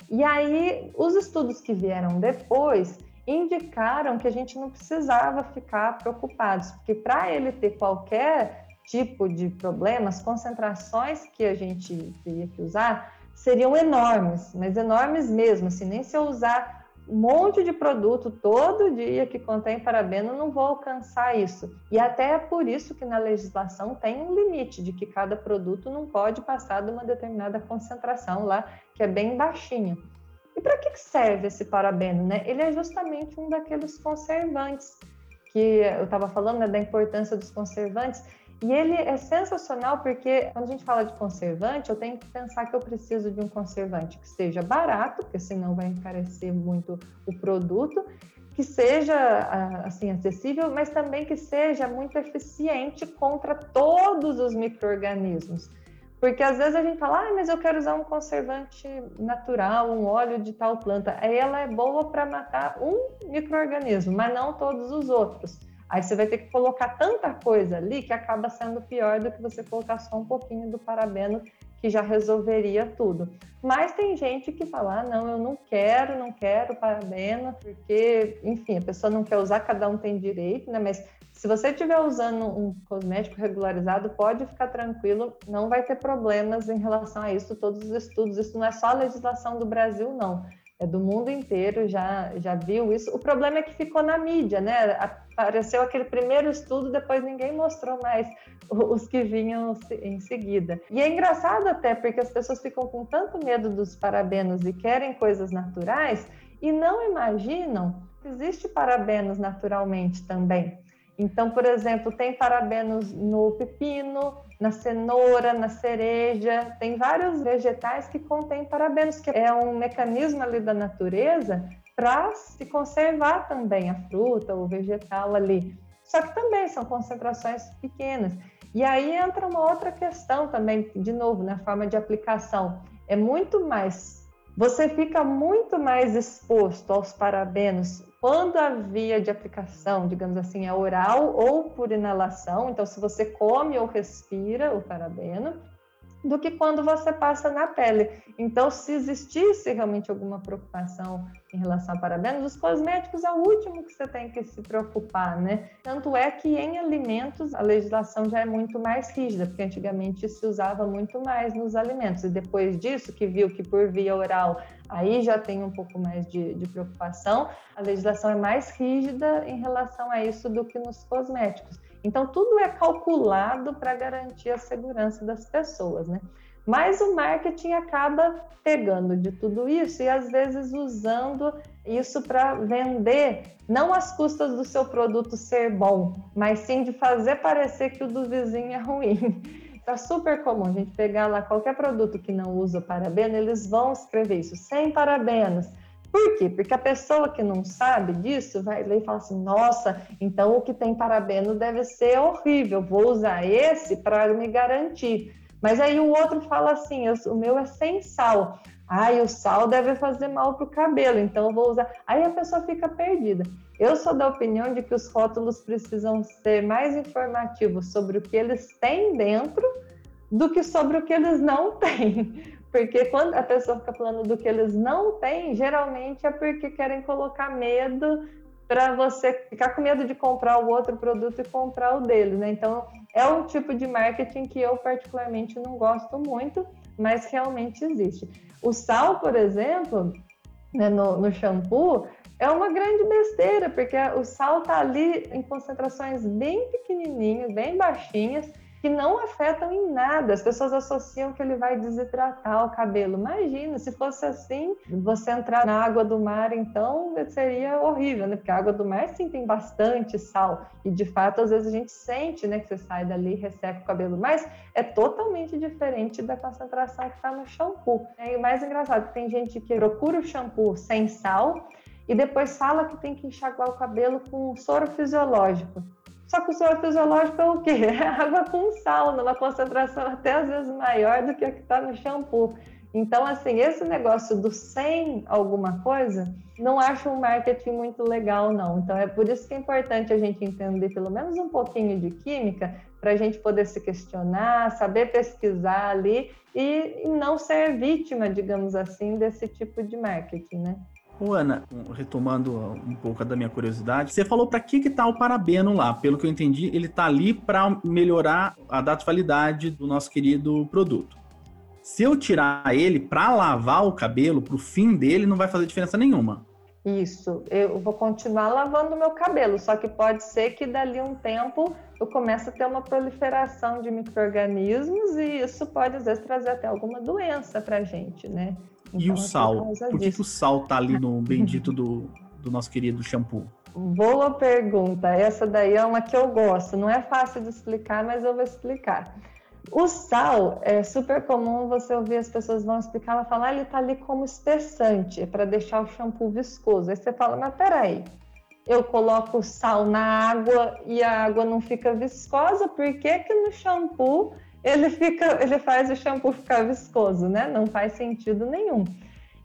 E aí, os estudos que vieram depois indicaram que a gente não precisava ficar preocupados, porque para ele ter qualquer tipo de problema, as concentrações que a gente teria que usar seriam enormes, mas enormes mesmo, assim, nem se eu usar um monte de produto todo dia que contém parabeno, não vou alcançar isso. E até é por isso que na legislação tem um limite de que cada produto não pode passar de uma determinada concentração lá, que é bem baixinha. E para que serve esse parabeno? Né? Ele é justamente um daqueles conservantes que eu estava falando né, da importância dos conservantes. E ele é sensacional porque quando a gente fala de conservante, eu tenho que pensar que eu preciso de um conservante que seja barato, porque senão vai encarecer muito o produto, que seja assim acessível, mas também que seja muito eficiente contra todos os micro-organismos. Porque às vezes a gente fala, ah, mas eu quero usar um conservante natural, um óleo de tal planta. Aí ela é boa para matar um microorganismo, mas não todos os outros. Aí você vai ter que colocar tanta coisa ali que acaba sendo pior do que você colocar só um pouquinho do parabeno que já resolveria tudo. Mas tem gente que fala, ah, não, eu não quero, não quero parabeno, porque, enfim, a pessoa não quer usar, cada um tem direito, né? Mas Se você estiver usando um cosmético regularizado, pode ficar tranquilo, não vai ter problemas em relação a isso. Todos os estudos, isso não é só a legislação do Brasil, não é do mundo inteiro já, já viu isso. O problema é que ficou na mídia, né? Apareceu aquele primeiro estudo, depois ninguém mostrou mais os que vinham em seguida. E é engraçado até, porque as pessoas ficam com tanto medo dos parabenos e querem coisas naturais e não imaginam que existe parabenos naturalmente também. Então, por exemplo, tem parabenos no pepino, na cenoura, na cereja, tem vários vegetais que contêm parabenos, que é um mecanismo ali da natureza para se conservar também a fruta, o vegetal ali. Só que também são concentrações pequenas. E aí entra uma outra questão também, de novo, na forma de aplicação. É muito mais. Você fica muito mais exposto aos parabenos quando a via de aplicação, digamos assim, é oral ou por inalação, então se você come ou respira o parabeno, do que quando você passa na pele. Então, se existisse realmente alguma preocupação em relação a parabenos, os cosméticos é o último que você tem que se preocupar, né? Tanto é que em alimentos a legislação já é muito mais rígida, porque antigamente se usava muito mais nos alimentos. E depois disso, que viu que por via oral aí já tem um pouco mais de, de preocupação, a legislação é mais rígida em relação a isso do que nos cosméticos. Então, tudo é calculado para garantir a segurança das pessoas, né? Mas o marketing acaba pegando de tudo isso e às vezes usando isso para vender, não às custas do seu produto ser bom, mas sim de fazer parecer que o do vizinho é ruim. Está super comum a gente pegar lá qualquer produto que não usa parabeno, eles vão escrever isso, sem parabenos, por quê? Porque a pessoa que não sabe disso vai ler e fala assim: nossa, então o que tem parabeno deve ser horrível, vou usar esse para me garantir. Mas aí o outro fala assim: o meu é sem sal. Ai, o sal deve fazer mal para o cabelo, então vou usar. Aí a pessoa fica perdida. Eu sou da opinião de que os rótulos precisam ser mais informativos sobre o que eles têm dentro do que sobre o que eles não têm. Porque quando a pessoa fica falando do que eles não têm, geralmente é porque querem colocar medo para você ficar com medo de comprar o outro produto e comprar o deles, né? Então, é um tipo de marketing que eu particularmente não gosto muito, mas realmente existe. O sal, por exemplo, né, no, no shampoo, é uma grande besteira, porque o sal tá ali em concentrações bem pequenininhas, bem baixinhas, que não afetam em nada. As pessoas associam que ele vai desidratar o cabelo. Imagina, se fosse assim, você entrar na água do mar, então seria horrível, né? Porque a água do mar sim tem bastante sal. E de fato, às vezes a gente sente, né, que você sai dali e resseca o cabelo. Mas é totalmente diferente da concentração que está no shampoo. E o mais engraçado é que tem gente que procura o shampoo sem sal e depois fala que tem que enxaguar o cabelo com soro fisiológico. Só que o soro fisiológico é o quê? É água com sal, numa concentração até às vezes maior do que a que está no shampoo. Então, assim, esse negócio do sem alguma coisa, não acho um marketing muito legal, não. Então, é por isso que é importante a gente entender pelo menos um pouquinho de química, para a gente poder se questionar, saber pesquisar ali e não ser vítima, digamos assim, desse tipo de marketing, né? Ô, Ana, retomando um pouco da minha curiosidade, você falou para que que tá o parabeno lá? Pelo que eu entendi, ele tá ali para melhorar a data de validade do nosso querido produto. Se eu tirar ele para lavar o cabelo, para o fim dele, não vai fazer diferença nenhuma. Isso, eu vou continuar lavando meu cabelo, só que pode ser que dali um tempo eu comece a ter uma proliferação de micro-organismos e isso pode às vezes trazer até alguma doença para gente, né? E o sal? Por que, que, o sal tá ali no bendito do, do nosso querido shampoo? Boa pergunta. Essa daí é uma que eu gosto. Não é fácil de explicar, mas eu vou explicar. O sal é super comum você ouvir as pessoas vão explicar, ela fala, ah, ele tá ali como espessante, é para deixar o shampoo viscoso. Aí você fala, mas peraí, eu coloco sal na água e a água não fica viscosa, por que que no shampoo ele fica, ele faz o shampoo ficar viscoso, né? Não faz sentido nenhum.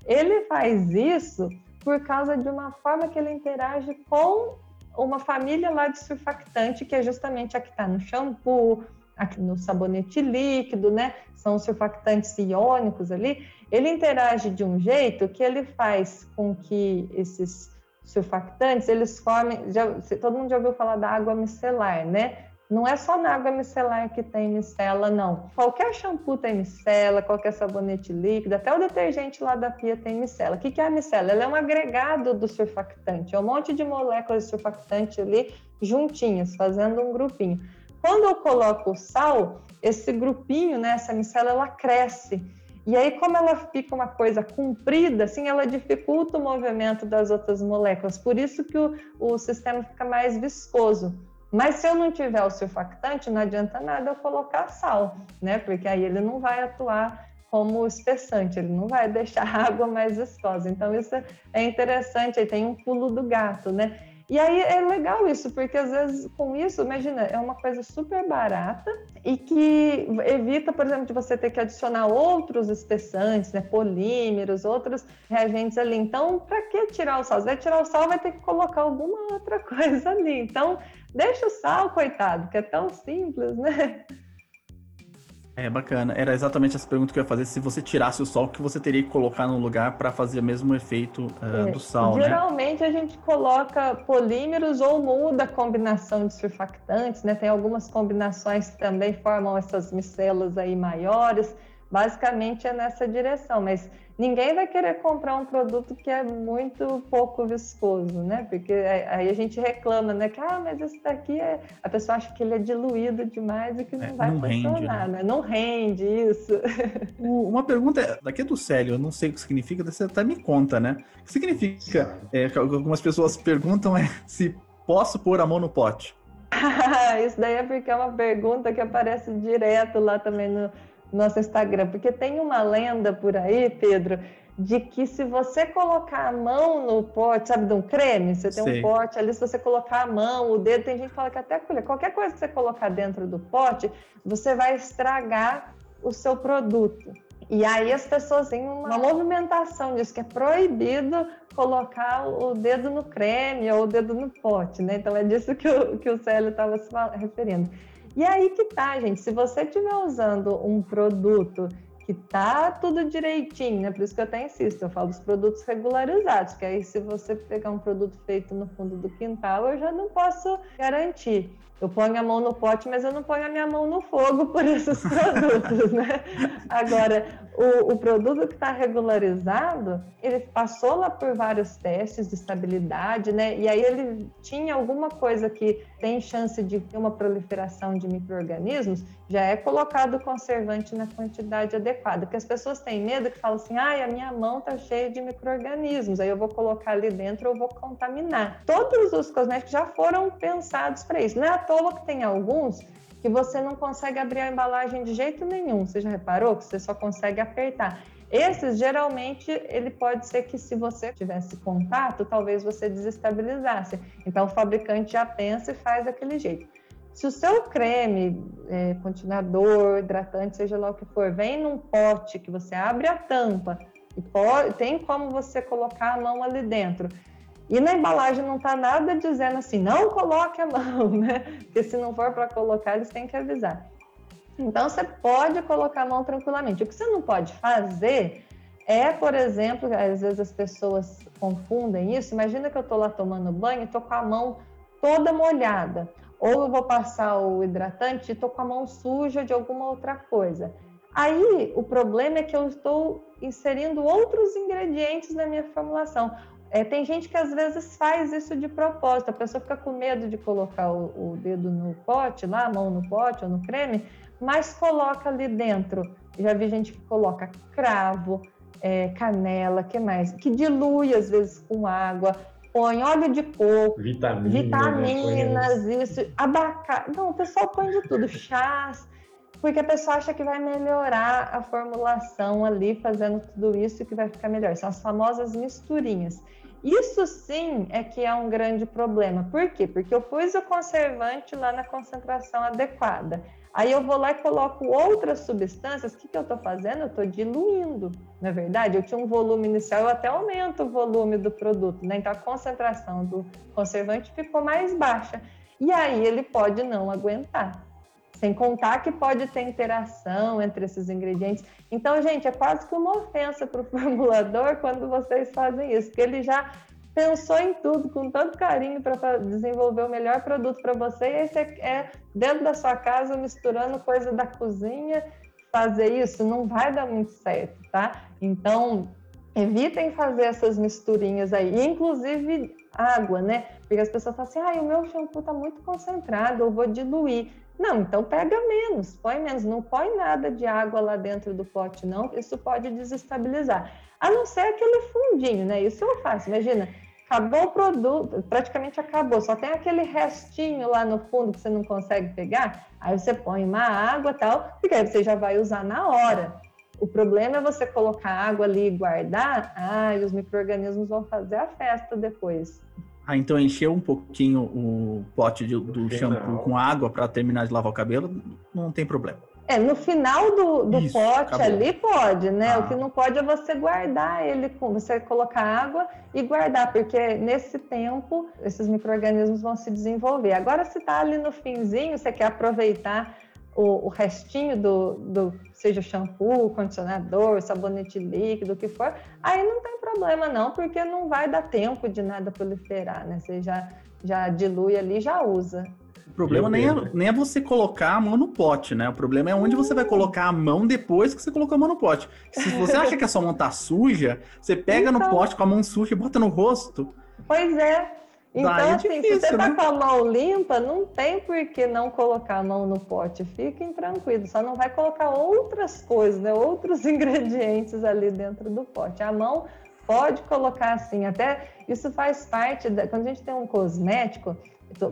Ele faz isso por causa de uma forma que ele interage com uma família lá de surfactante, que é justamente a que está no shampoo, aqui no sabonete líquido, né? São surfactantes iônicos ali. Ele interage de um jeito que ele faz com que esses surfactantes, eles formam, já, todo mundo já ouviu falar da água micelar, né? Não é só na água micelar que tem micela, não. Qualquer shampoo tem micela, qualquer sabonete líquido, até o detergente lá da pia tem micela. O que é a micela? Ela é um agregado do surfactante, é um monte de moléculas de surfactante ali juntinhas, fazendo um grupinho. Quando eu coloco o sal, esse grupinho, né, essa micela, ela cresce. E aí, como ela fica uma coisa comprida, assim, ela dificulta o movimento das outras moléculas. Por isso que o, o sistema fica mais viscoso. Mas se eu não tiver o surfactante, não adianta nada eu colocar sal, né? Porque aí ele não vai atuar como espessante, ele não vai deixar a água mais viscosa. Então isso é interessante, aí tem um pulo do gato, né? E aí é legal isso, porque às vezes com isso, imagina, é uma coisa super barata e que evita, por exemplo, de você ter que adicionar outros espessantes, né, polímeros, outros reagentes ali. Então, para que tirar o sal? Você vai tirar o sal, vai ter que colocar alguma outra coisa ali. Então, deixa o sal, coitado, que é tão simples, né? É bacana. Era exatamente essa pergunta que eu ia fazer. Se você tirasse o sal, o que você teria que colocar no lugar para fazer o mesmo efeito uh, é. do sal? Né? Geralmente né? a gente coloca polímeros ou muda a combinação de surfactantes, né? Tem algumas combinações que também formam essas micelas aí maiores. Basicamente é nessa direção, mas ninguém vai querer comprar um produto que é muito pouco viscoso, né? Porque aí a gente reclama, né? Que, ah, mas esse daqui é... A pessoa acha que ele é diluído demais e que não é, vai não funcionar, rende, né? né? Não rende isso. Uma pergunta daqui é do Célio, eu não sei o que significa, você até me conta, né? O que significa, é, algumas pessoas perguntam é se posso pôr a mão no pote? isso daí é porque é uma pergunta que aparece direto lá também no, nosso Instagram, porque tem uma lenda por aí, Pedro, de que se você colocar a mão no pote, sabe, de um creme, você tem Sim. um pote ali, se você colocar a mão, o dedo, tem gente que fala que até a colher, qualquer coisa que você colocar dentro do pote, você vai estragar o seu produto. E aí as pessoas têm uma movimentação disso, que é proibido colocar o dedo no creme ou o dedo no pote, né? Então é disso que o, que o Célio estava se referindo. E aí que tá, gente. Se você estiver usando um produto que tá tudo direitinho, né? Por isso que eu até insisto, eu falo dos produtos regularizados, que aí se você pegar um produto feito no fundo do quintal, eu já não posso garantir. Eu ponho a mão no pote, mas eu não ponho a minha mão no fogo por esses produtos, né? Agora, o, o produto que está regularizado, ele passou lá por vários testes de estabilidade, né? E aí ele tinha alguma coisa que tem chance de ter uma proliferação de micro-organismos, já é colocado conservante na quantidade adequada. Porque as pessoas têm medo que falam assim, ai, a minha mão está cheia de micro-organismos, aí eu vou colocar ali dentro, eu vou contaminar. Todos os cosméticos já foram pensados para isso. Não é toa que tem alguns que você não consegue abrir a embalagem de jeito nenhum. Você já reparou que você só consegue apertar? Esses, geralmente, ele pode ser que se você tivesse contato, talvez você desestabilizasse. Então, o fabricante já pensa e faz daquele jeito. Se o seu creme, é, continuador, hidratante, seja lá o que for, vem num pote que você abre a tampa e pode, tem como você colocar a mão ali dentro e na embalagem não está nada dizendo assim, não coloque a mão, né? Porque se não for para colocar, eles têm que avisar. Então você pode colocar a mão tranquilamente. O que você não pode fazer é, por exemplo, às vezes as pessoas confundem isso. Imagina que eu estou lá tomando banho e estou com a mão toda molhada. Ou eu vou passar o hidratante e estou com a mão suja de alguma outra coisa. Aí o problema é que eu estou inserindo outros ingredientes na minha formulação. É, tem gente que às vezes faz isso de propósito, a pessoa fica com medo de colocar o, o, dedo no pote, lá, a mão no pote ou no creme, mas coloca ali dentro. Já vi gente que coloca cravo, é, canela, que mais? Que dilui às vezes com água, põe óleo de coco, Vitamina, vitaminas, né? isso, abacate. Não, o pessoal põe de tudo, chás, porque a pessoa acha que vai melhorar a formulação ali, fazendo tudo isso que vai ficar melhor. São as famosas misturinhas. Isso sim é que é um grande problema. Por quê? Porque eu pus o conservante lá na concentração adequada. Aí eu vou lá e coloco outras substâncias. O que, que eu estou fazendo? Eu estou diluindo. Na é verdade, eu tinha um volume inicial, eu até aumento o volume do produto. Né? Então a concentração do conservante ficou mais baixa. E aí ele pode não aguentar. Sem contar que pode ter interação entre esses ingredientes. Então, gente, é quase que uma ofensa para o formulador quando vocês fazem isso, porque ele já pensou em tudo com tanto carinho para desenvolver o melhor produto para você, e aí você é dentro da sua casa misturando coisa da cozinha, fazer isso não vai dar muito certo, tá? Então, evitem fazer essas misturinhas aí, inclusive água, né? Porque as pessoas falam assim, ah, o meu shampoo está muito concentrado, eu vou diluir. Não, então pega menos, põe menos, não põe nada de água lá dentro do pote, não, isso pode desestabilizar. A não ser aquele fundinho, né? Isso eu faço, imagina, acabou o produto, praticamente acabou, só tem aquele restinho lá no fundo que você não consegue pegar, aí você põe uma água tal, porque aí você já vai usar na hora. O problema é você colocar água ali e guardar, ah, e os micro-organismos vão fazer a festa depois. Ah, então encher um pouquinho o pote de, do shampoo com água para terminar de lavar o cabelo, não tem problema. É, no final do, do Isso, pote acabou. ali pode, né? Ah. O que não pode é você guardar ele, com você colocar água e guardar, porque nesse tempo esses micro-organismos vão se desenvolver. Agora, se está ali no finzinho, você quer aproveitar o, o restinho do, do, seja shampoo, condicionador, sabonete líquido, o que for, aí não tem problema não, porque não vai dar tempo de nada proliferar, né? Você já, já dilui ali, já usa. O problema nem é, nem é você colocar a mão no pote, né? O problema é onde você vai colocar a mão depois que você colocou a mão no pote. Se você acha que a sua mão tá suja, você pega então... no pote com a mão suja e bota no rosto. Pois é. Então, é assim, difícil, se você tá né? com a mão limpa, não tem por que não colocar a mão no pote. Fiquem tranquilos, só não vai colocar outras coisas, né? outros ingredientes ali dentro do pote. A mão pode colocar assim, até isso faz parte, da, quando a gente tem um cosmético,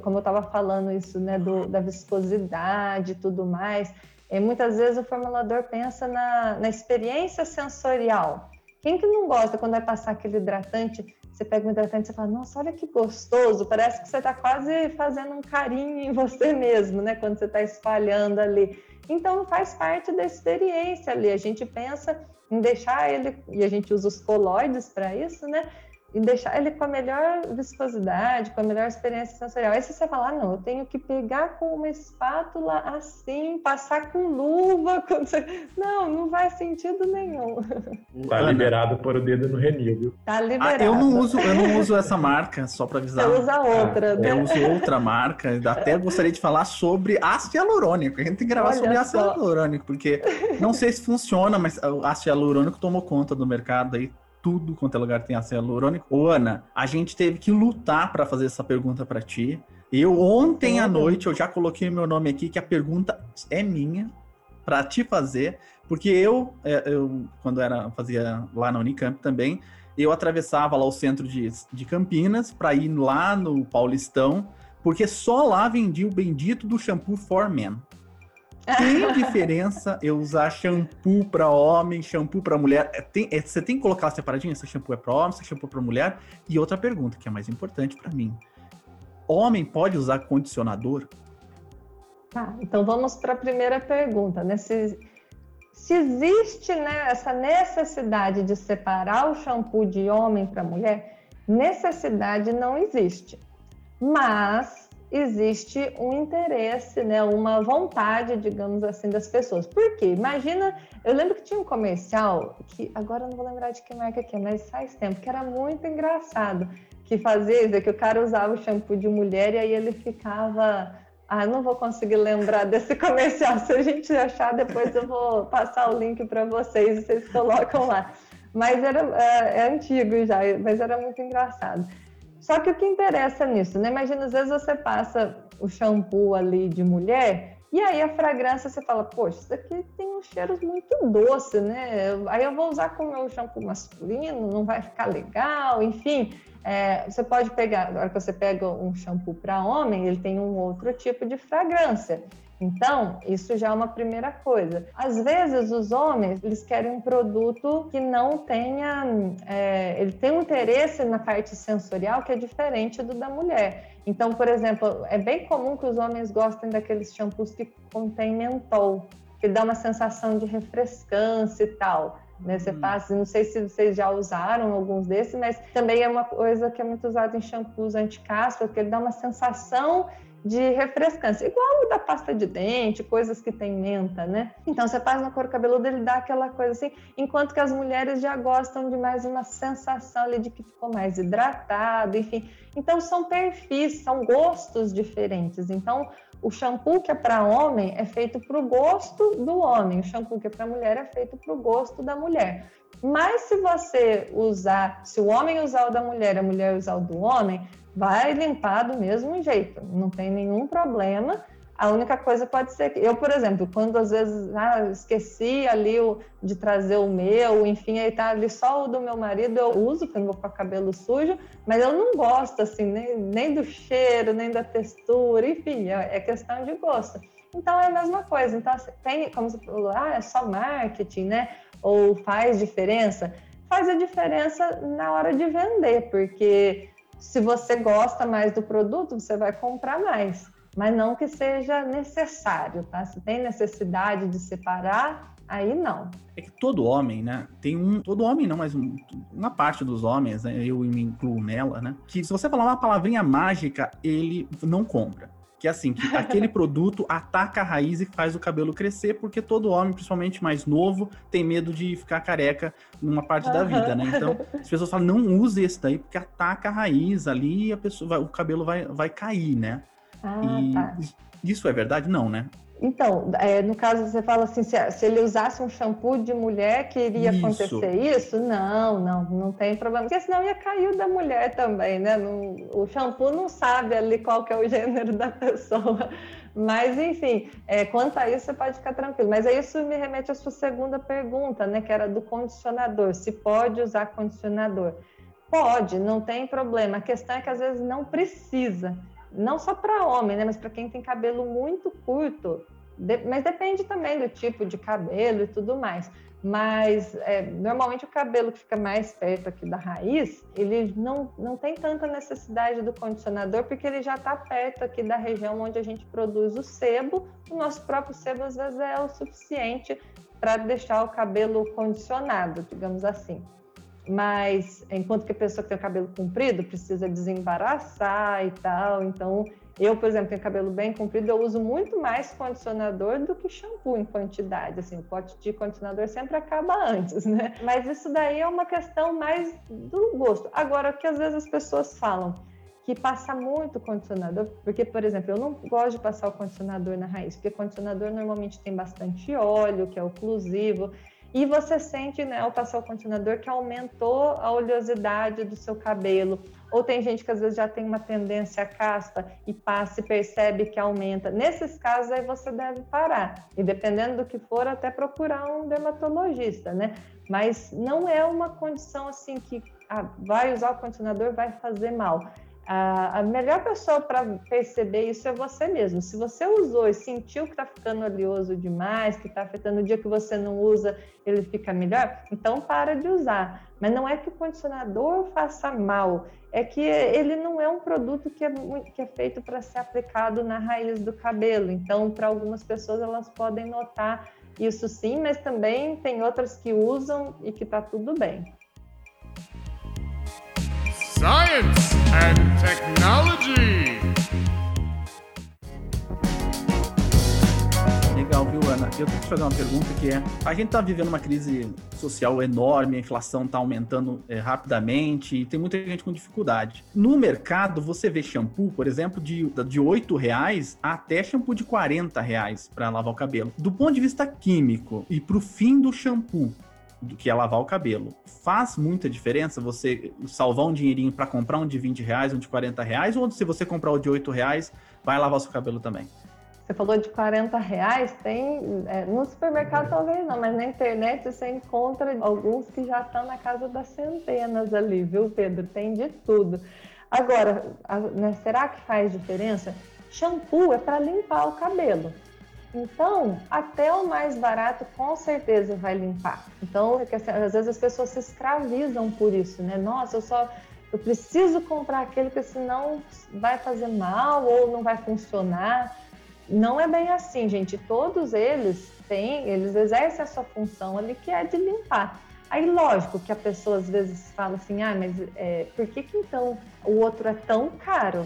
como eu estava falando isso, né, do, da viscosidade e tudo mais, e muitas vezes o formulador pensa na, na experiência sensorial. Quem que não gosta quando vai passar aquele hidratante você pega um hidratante e fala, nossa, olha que gostoso, parece que você está quase fazendo um carinho em você mesmo, né? Quando você está espalhando ali. Então faz parte da experiência ali. A gente pensa em deixar ele, e a gente usa os coloides para isso, né? E deixar ele com a melhor viscosidade, com a melhor experiência sensorial. Aí se você falar, ah, não, eu tenho que pegar com uma espátula assim, passar com luva, com... não, não faz sentido nenhum. Tá liberado por o dedo no renil, viu? Tá liberado. Ah, eu não uso, eu não uso essa marca, só para avisar. Você usa outra, ah, né? Eu uso outra marca, até gostaria de falar sobre ácido hialurônico. A gente tem que gravar Olha sobre ácido hialurônico, porque não sei se funciona, mas o ácido hialurônico tomou conta do mercado aí tudo quanto é lugar tem ácido hialurônico. Ô, Ana, a gente teve que lutar para fazer essa pergunta para ti. Eu, ontem à noite, eu já coloquei meu nome aqui, que a pergunta é minha, para te fazer, porque eu, é, eu, quando era fazia lá na Unicamp também, eu atravessava lá o centro de, de Campinas para ir lá no Paulistão, porque só lá vendia o bendito do shampoo For Men. Tem diferença eu usar shampoo para homem, shampoo para mulher? É, tem, é, você tem que colocar separadinho, esse shampoo é para homem, esse shampoo é para mulher. E outra pergunta, que é mais importante para mim. Homem pode usar condicionador? Tá, então vamos para a primeira pergunta, né? Se, se existe né, essa necessidade de separar o shampoo de homem para mulher, necessidade não existe. Mas existe um interesse, né, uma vontade, digamos assim, das pessoas. Por quê? Imagina, eu lembro que tinha um comercial, que agora eu não vou lembrar de que marca que é, mas faz tempo, que era muito engraçado, que fazia isso, que o cara usava o shampoo de mulher e aí ele ficava... Ah, não vou conseguir lembrar desse comercial. Se a gente achar, depois eu vou passar o link para vocês e vocês colocam lá. Mas era é, é antigo já, mas era muito engraçado. Só que o que interessa nisso, né? Imagina, às vezes você passa o shampoo ali de mulher e aí a fragrância você fala, poxa, isso aqui tem um cheiro muito doce, né? Aí eu vou usar com o meu shampoo masculino, não vai ficar legal, enfim. É, você pode pegar, na hora que você pega um shampoo para homem, ele tem um outro tipo de fragrância. Então, isso já é uma primeira coisa. Às vezes, os homens eles querem um produto que não tenha, é, ele tem um interesse na parte sensorial que é diferente do da mulher. Então, por exemplo, é bem comum que os homens gostem daqueles shampoos que contêm mentol, que dá uma sensação de refrescância e tal. Né? Você hum. passa, não sei se vocês já usaram alguns desses, mas também é uma coisa que é muito usada em shampoos anti-caspa, porque ele dá uma sensação de refrescância, igual o da pasta de dente, coisas que tem menta, né? Então você faz no couro cabeludo, ele dá aquela coisa assim, enquanto que as mulheres já gostam de mais uma sensação ali de que ficou mais hidratado, enfim. Então são perfis, são gostos diferentes. Então o shampoo que é para homem é feito para o gosto do homem, o shampoo que é para mulher é feito para o gosto da mulher. Mas se você usar, se o homem usar o da mulher, a mulher usar o do homem, vai limpar do mesmo jeito, não tem nenhum problema. A única coisa pode ser que eu, por exemplo, quando às vezes ah, esqueci ali o, de trazer o meu, enfim, aí tá ali só o do meu marido, eu uso, porque eu vou com cabelo sujo, mas eu não gosto assim, nem, nem do cheiro, nem da textura, enfim, é, é questão de gosto. Então é a mesma coisa. Então, tem, como você falou, ah, é só marketing, né? Ou faz diferença? Faz a diferença na hora de vender, porque se você gosta mais do produto, você vai comprar mais. Mas não que seja necessário, tá? Se tem necessidade de separar, aí não. É que todo homem, né? Tem um. Todo homem não, mas um, uma parte dos homens, né, eu me incluo nela, né? Que se você falar uma palavrinha mágica, ele não compra. Que é assim, que aquele produto ataca a raiz e faz o cabelo crescer, porque todo homem, principalmente mais novo, tem medo de ficar careca numa parte uhum. da vida, né? Então, as pessoas falam, não use esse daí, porque ataca a raiz ali e a pessoa vai, o cabelo vai, vai cair, né? Ah, e tá. isso é verdade? Não, né? Então, é, no caso, você fala assim, se, se, ele usasse um shampoo de mulher, que iria isso. acontecer isso? Não, não, não tem problema. Porque senão ia cair da mulher também, né? o shampoo não sabe ali qual que é o gênero da pessoa. Mas, enfim, é, quanto a isso, você pode ficar tranquilo. Mas aí isso me remete à sua segunda pergunta, né? Que era do condicionador. Se pode usar condicionador? Pode, não tem problema. A questão é que às vezes não precisa não só para homem, né, mas para quem tem cabelo muito curto, de, mas depende também do tipo de cabelo e tudo mais. Mas é, normalmente o cabelo que fica mais perto aqui da raiz, ele não, não tem tanta necessidade do condicionador, porque ele já está perto aqui da região onde a gente produz o sebo. O nosso próprio sebo às vezes é o suficiente para deixar o cabelo condicionado, digamos assim. Mas enquanto que a pessoa que tem o cabelo comprido precisa desembaraçar e tal, então eu, por exemplo, tenho cabelo bem comprido, eu uso muito mais condicionador do que shampoo em quantidade. Assim, o pote de condicionador sempre acaba antes, né? Mas isso daí é uma questão mais do gosto. Agora, o que às vezes as pessoas falam que passa muito condicionador, porque, por exemplo, eu não gosto de passar o condicionador na raiz, porque condicionador normalmente tem bastante óleo, que é oclusivo. E você sente, né, ao passar o condicionador, que aumentou a oleosidade do seu cabelo. Ou tem gente que às vezes já tem uma tendência a caspa e passa e percebe que aumenta. Nesses casos, aí você deve parar. E dependendo do que for, até procurar um dermatologista, né? Mas não é uma condição assim que ah, vai usar o condicionador, vai fazer mal a, a melhor pessoa para perceber isso é você mesmo. Se você usou e sentiu que está ficando oleoso demais, que está afetando o dia que você não usa, ele fica melhor, então para de usar. Mas não é que o condicionador faça mal, é que ele não é um produto que é, que é feito para ser aplicado na raiz do cabelo. Então, para algumas pessoas, elas podem notar isso sim, mas também tem outras que usam e que está tudo bem. Science and Technology. Legal, viu, Ana? Eu tenho que fazer uma pergunta que é: a gente está vivendo uma crise social enorme, a inflação está aumentando é, rapidamente e tem muita gente com dificuldade. No mercado, você vê shampoo, por exemplo, de, de 8 reais até shampoo de 40 reais para lavar o cabelo. Do ponto de vista químico e para o fim do shampoo, do que é lavar o cabelo. Faz muita diferença você salvar um dinheirinho para comprar um de 20 reais, um de 40 reais, ou se você comprar o de 8 reais, vai lavar o seu cabelo também? Você falou de 40 reais, tem. É, no supermercado talvez não, mas na internet você encontra alguns que já estão na casa das centenas ali, viu, Pedro? Tem de tudo. Agora, a, né, será que faz diferença? Shampoo é para limpar o cabelo. Então, até o mais barato com certeza vai limpar. Então, é assim, às vezes as pessoas se escravizam por isso, né? Nossa, eu só eu preciso comprar aquele porque senão vai fazer mal ou não vai funcionar. Não é bem assim, gente. Todos eles têm, eles exercem a sua função ali que é de limpar. Aí, lógico que a pessoa às vezes fala assim, ah, mas é, por que, que então o outro é tão caro?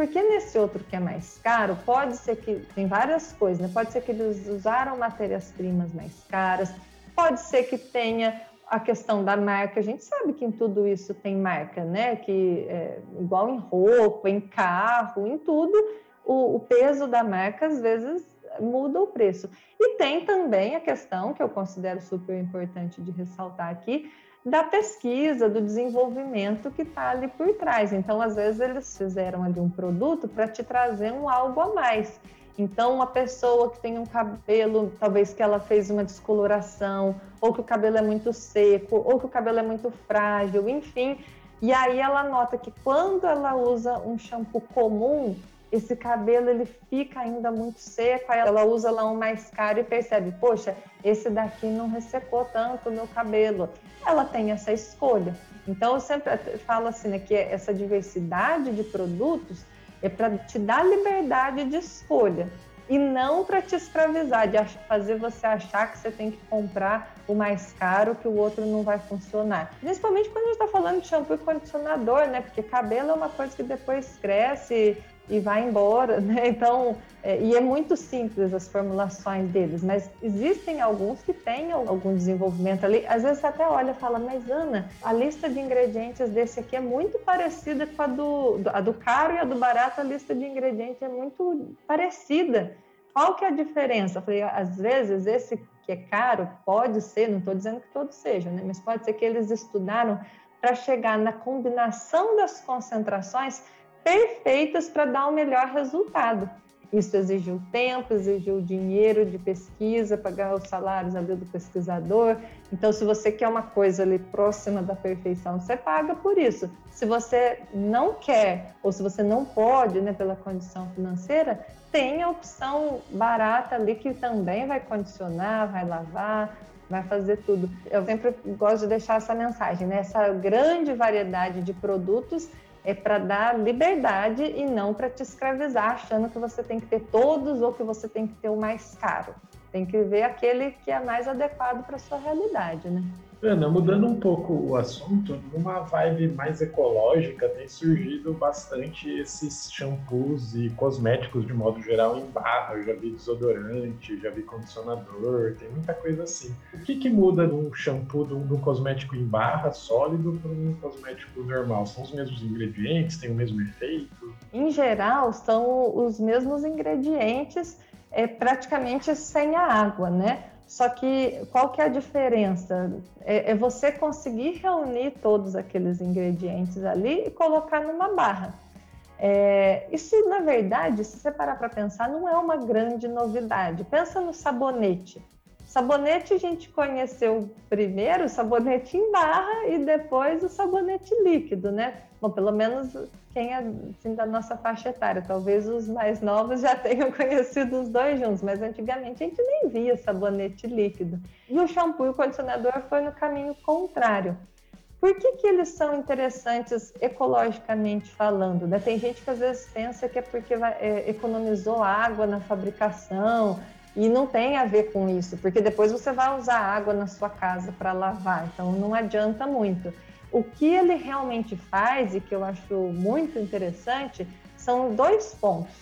Porque nesse outro que é mais caro, pode ser que tem várias coisas, né? Pode ser que eles usaram matérias-primas mais caras, pode ser que tenha a questão da marca, a gente sabe que em tudo isso tem marca, né? Que é, igual em roupa, em carro, em tudo, o, o, peso da marca às vezes muda o preço. E tem também a questão que eu considero super importante de ressaltar aqui da pesquisa, do desenvolvimento que está ali por trás. Então, às vezes eles fizeram ali um produto para te trazer um algo a mais. Então, uma pessoa que tem um cabelo, talvez que ela fez uma descoloração, ou que o cabelo é muito seco, ou que o cabelo é muito frágil, enfim. E aí ela nota que quando ela usa um shampoo comum, esse cabelo ele fica ainda muito seco, aí ela usa lá um mais caro e percebe, poxa, esse daqui não ressecou tanto o meu cabelo. Ela tem essa escolha. Então eu sempre falo assim, né, que essa diversidade de produtos é para te dar liberdade de escolha e não para te escravizar, de fazer você achar que você tem que comprar o mais caro, que o outro não vai funcionar. Principalmente quando a gente está falando de shampoo e condicionador, né? Porque cabelo é uma coisa que depois cresce e vai embora, né? Então, é, e é muito simples as formulações deles, mas existem alguns que têm algum desenvolvimento ali. Às vezes você até olha e fala, mas Ana, a lista de ingredientes desse aqui é muito parecida com a do, a do caro e a do barato, a lista de ingredientes é muito parecida. Qual que é a diferença? Eu falei, às vezes esse que é caro pode ser, não estou dizendo que todos sejam, né? mas pode ser que eles estudaram para chegar na combinação das concentrações perfeitas para dar o melhor resultado. Isso exigiu tempo, exigiu dinheiro de pesquisa, pagar os salários ali do pesquisador. Então, se você quer uma coisa ali próxima da perfeição, você paga por isso. Se você não quer ou se você não pode, né, pela condição financeira, tem a opção barata ali que também vai condicionar, vai lavar, vai fazer tudo. Eu sempre gosto de deixar essa mensagem, né? Essa grande variedade de produtos é para dar liberdade e não para te escravizar, achando que você tem que ter todos ou que você tem que ter o mais caro. Tem que ver aquele que é mais adequado para sua realidade, né? Ana, mudando um pouco o assunto, numa vibe mais ecológica, tem surgido bastante esses shampoos e cosméticos de modo geral em barra. Eu já vi desodorante, já vi condicionador, tem muita coisa assim. O que, que muda num shampoo, de um cosmético em barra sólido para um cosmético normal? São os mesmos ingredientes? Tem o mesmo efeito? Em geral, são os mesmos ingredientes, é, praticamente sem a água, né? Só que qual que é a diferença? É, é, você conseguir reunir todos aqueles ingredientes ali e colocar numa barra. É, isso, na verdade, se você parar para pensar, não é uma grande novidade. Pensa no sabonete. Sabonete a gente conheceu primeiro o sabonete em barra e depois o sabonete líquido, né? Bom, pelo menos quem é assim, da nossa faixa etária. Talvez os mais novos já tenham conhecido os dois juntos, mas antigamente a gente nem via sabonete líquido. E o shampoo e o condicionador foi no caminho contrário. Por que, que eles são interessantes ecologicamente falando? Né? Tem gente que às vezes pensa que é porque é, economizou água na fabricação e não tem a ver com isso, porque depois você vai usar água na sua casa para lavar, então não adianta muito. O que ele realmente faz e que eu acho muito interessante são dois pontos.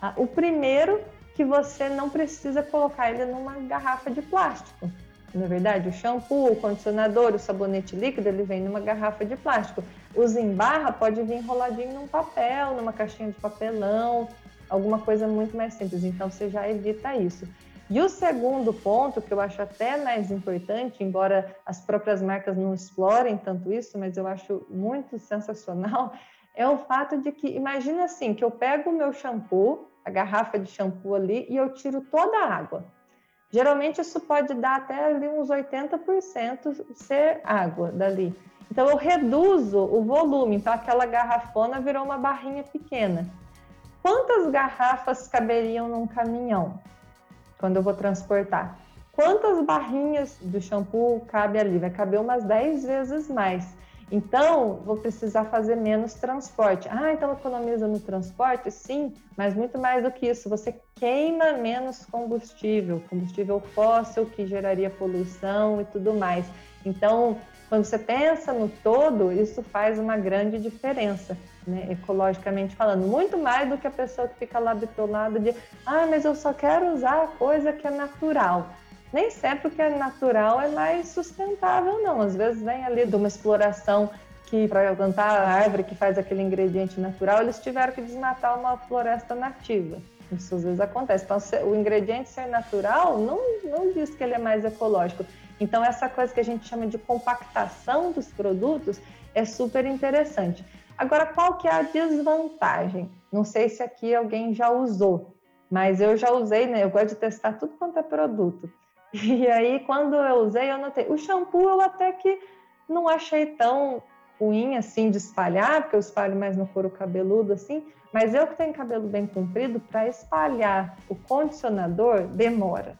Ah, o primeiro, que você não precisa colocar ele numa garrafa de plástico. Na é verdade, o shampoo, o condicionador, o sabonete líquido, ele vem numa garrafa de plástico. Os em barra pode vir enroladinho num papel, numa caixinha de papelão, alguma coisa muito mais simples. Então você já evita isso. E o segundo ponto, que eu acho até mais importante, embora as próprias marcas não explorem tanto isso, mas eu acho muito sensacional, é o fato de que, imagina assim, que eu pego o meu shampoo, a garrafa de shampoo ali, e eu tiro toda a água. Geralmente isso pode dar até ali uns 80% ser água dali. Então eu reduzo o volume, então aquela garrafona virou uma barrinha pequena. Quantas garrafas caberiam num caminhão? Quando eu vou transportar. Quantas barrinhas do shampoo cabe ali? Vai caber umas 10 vezes mais. Então, vou precisar fazer menos transporte. Ah, então economiza no transporte? Sim, mas muito mais do que isso. Você queima menos combustível, combustível fóssil que geraria poluição e tudo mais. Então, quando você pensa no todo, isso faz uma grande diferença. Né, ecologicamente falando, muito mais do que a pessoa que fica lá bitolada de, ah, mas eu só quero usar a coisa que é natural. Nem sempre o que é natural é mais sustentável, não. Às vezes vem ali de uma exploração que para plantar a árvore que faz aquele ingrediente natural, eles tiveram que desmatar uma floresta nativa. Isso às vezes acontece. Então, o ingrediente ser natural não, não diz que ele é mais ecológico. Então, essa coisa que a gente chama de compactação dos produtos é super interessante. Agora, qual que é a desvantagem? Não sei se aqui alguém já usou, mas eu já usei, né? Eu gosto de testar tudo quanto é produto. E aí, quando eu usei, eu notei. O shampoo eu até que não achei tão ruim assim de espalhar, porque eu espalho mais no couro cabeludo assim, mas eu que tenho cabelo bem comprido, para espalhar o condicionador demora.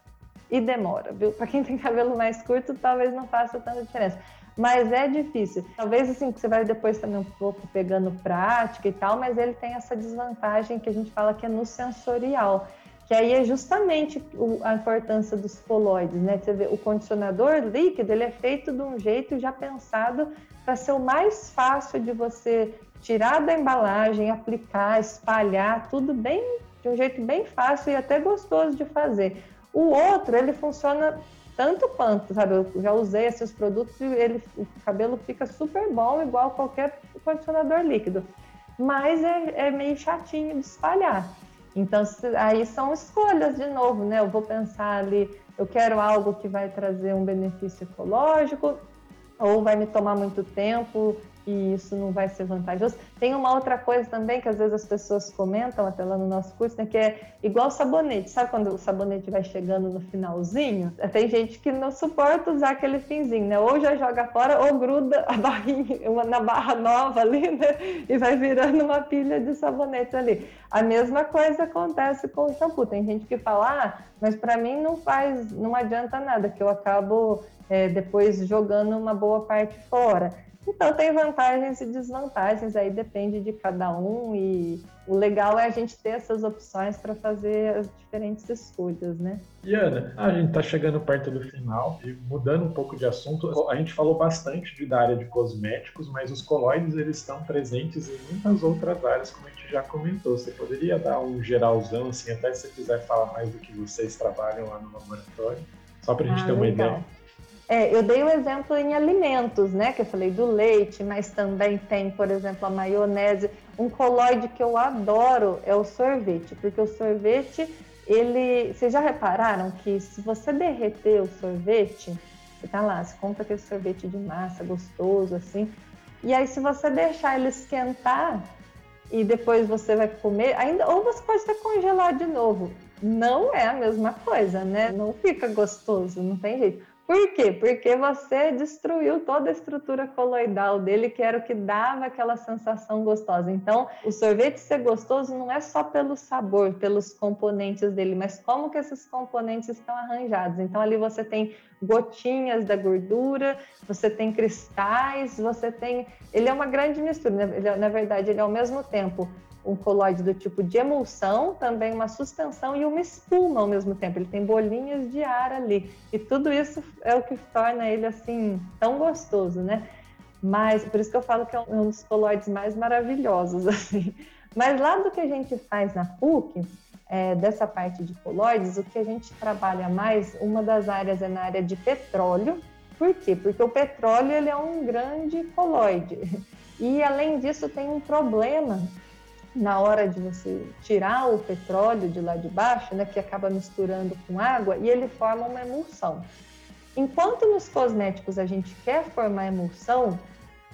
E demora, viu? Para quem tem cabelo mais curto, talvez não faça tanta diferença. Mas é difícil. Talvez assim, você vai depois também um pouco pegando prática e tal, mas ele tem essa desvantagem que a gente fala que é no sensorial que aí é justamente a importância dos colóides, né? Você vê, o condicionador líquido ele é feito de um jeito já pensado para ser o mais fácil de você tirar da embalagem, aplicar, espalhar, tudo bem de um jeito bem fácil e até gostoso de fazer. O outro, ele funciona tanto quanto, sabe? Eu já usei esses produtos e ele, o cabelo fica super bom, igual qualquer condicionador líquido. Mas é, é meio chatinho de espalhar. Então, aí são escolhas de novo, né? Eu vou pensar ali, eu quero algo que vai trazer um benefício ecológico, ou vai me tomar muito tempo e isso não vai ser vantajoso. Tem uma outra coisa também que às vezes as pessoas comentam até lá no nosso curso, né, que é igual sabonete. Sabe quando o sabonete vai chegando no finalzinho? Tem gente que não suporta usar aquele finzinho, né? Ou já joga fora ou gruda a barrinha uma, na barra nova ali, né? E vai virando uma pilha de sabonete ali. A mesma coisa acontece com o shampoo. Tem gente que fala, ah, mas para mim não faz, não adianta nada, que eu acabo é, depois jogando uma boa parte fora. Então tem vantagens e desvantagens, aí depende de cada um e o legal é a gente ter essas opções para fazer as diferentes escolhas, né? E Ana, a gente está chegando perto do final e mudando um pouco de assunto, a gente falou bastante de, da área de cosméticos, mas os colóides eles estão presentes em muitas outras áreas, como a gente já comentou. Você poderia dar um geralzão, assim, até se você quiser falar mais do que vocês trabalham lá no laboratório, só para a gente ah, ter uma legal. ideia. É, eu dei o um exemplo em alimentos, né? Que eu falei do leite, mas também tem, por exemplo, a maionese. Um colóide que eu adoro é o sorvete, porque o sorvete, ele. Vocês já repararam que se você derreter o sorvete, você tá lá, você compra aquele sorvete de massa gostoso, assim, e aí se você deixar ele esquentar e depois você vai comer, ainda, ou você pode até congelar de novo. Não é a mesma coisa, né? Não fica gostoso, não tem jeito. Por quê? Porque você destruiu toda a estrutura coloidal dele, que era o que dava aquela sensação gostosa. Então, o sorvete ser gostoso não é só pelo sabor, pelos componentes dele, mas como que esses componentes estão arranjados. Então, ali você tem gotinhas da gordura, você tem cristais, você tem. Ele é uma grande mistura, né? é, na verdade, ele é ao mesmo tempo um colóide do tipo de emulsão, também uma suspensão e uma espuma ao mesmo tempo. Ele tem bolinhas de ar ali. E tudo isso é o que torna ele assim tão gostoso, né? Mas por isso que eu falo que é um dos colóides mais maravilhosos assim. Mas lá do que a gente faz na PUC, é, dessa parte de colóides, o que a gente trabalha mais, uma das áreas é na área de petróleo. Por quê? Porque o petróleo ele é um grande colóide. E além disso tem um problema na hora de você tirar o petróleo de lá de baixo, né, que acaba misturando com água, e ele forma uma emulsão. Enquanto nos cosméticos a gente quer formar emulsão,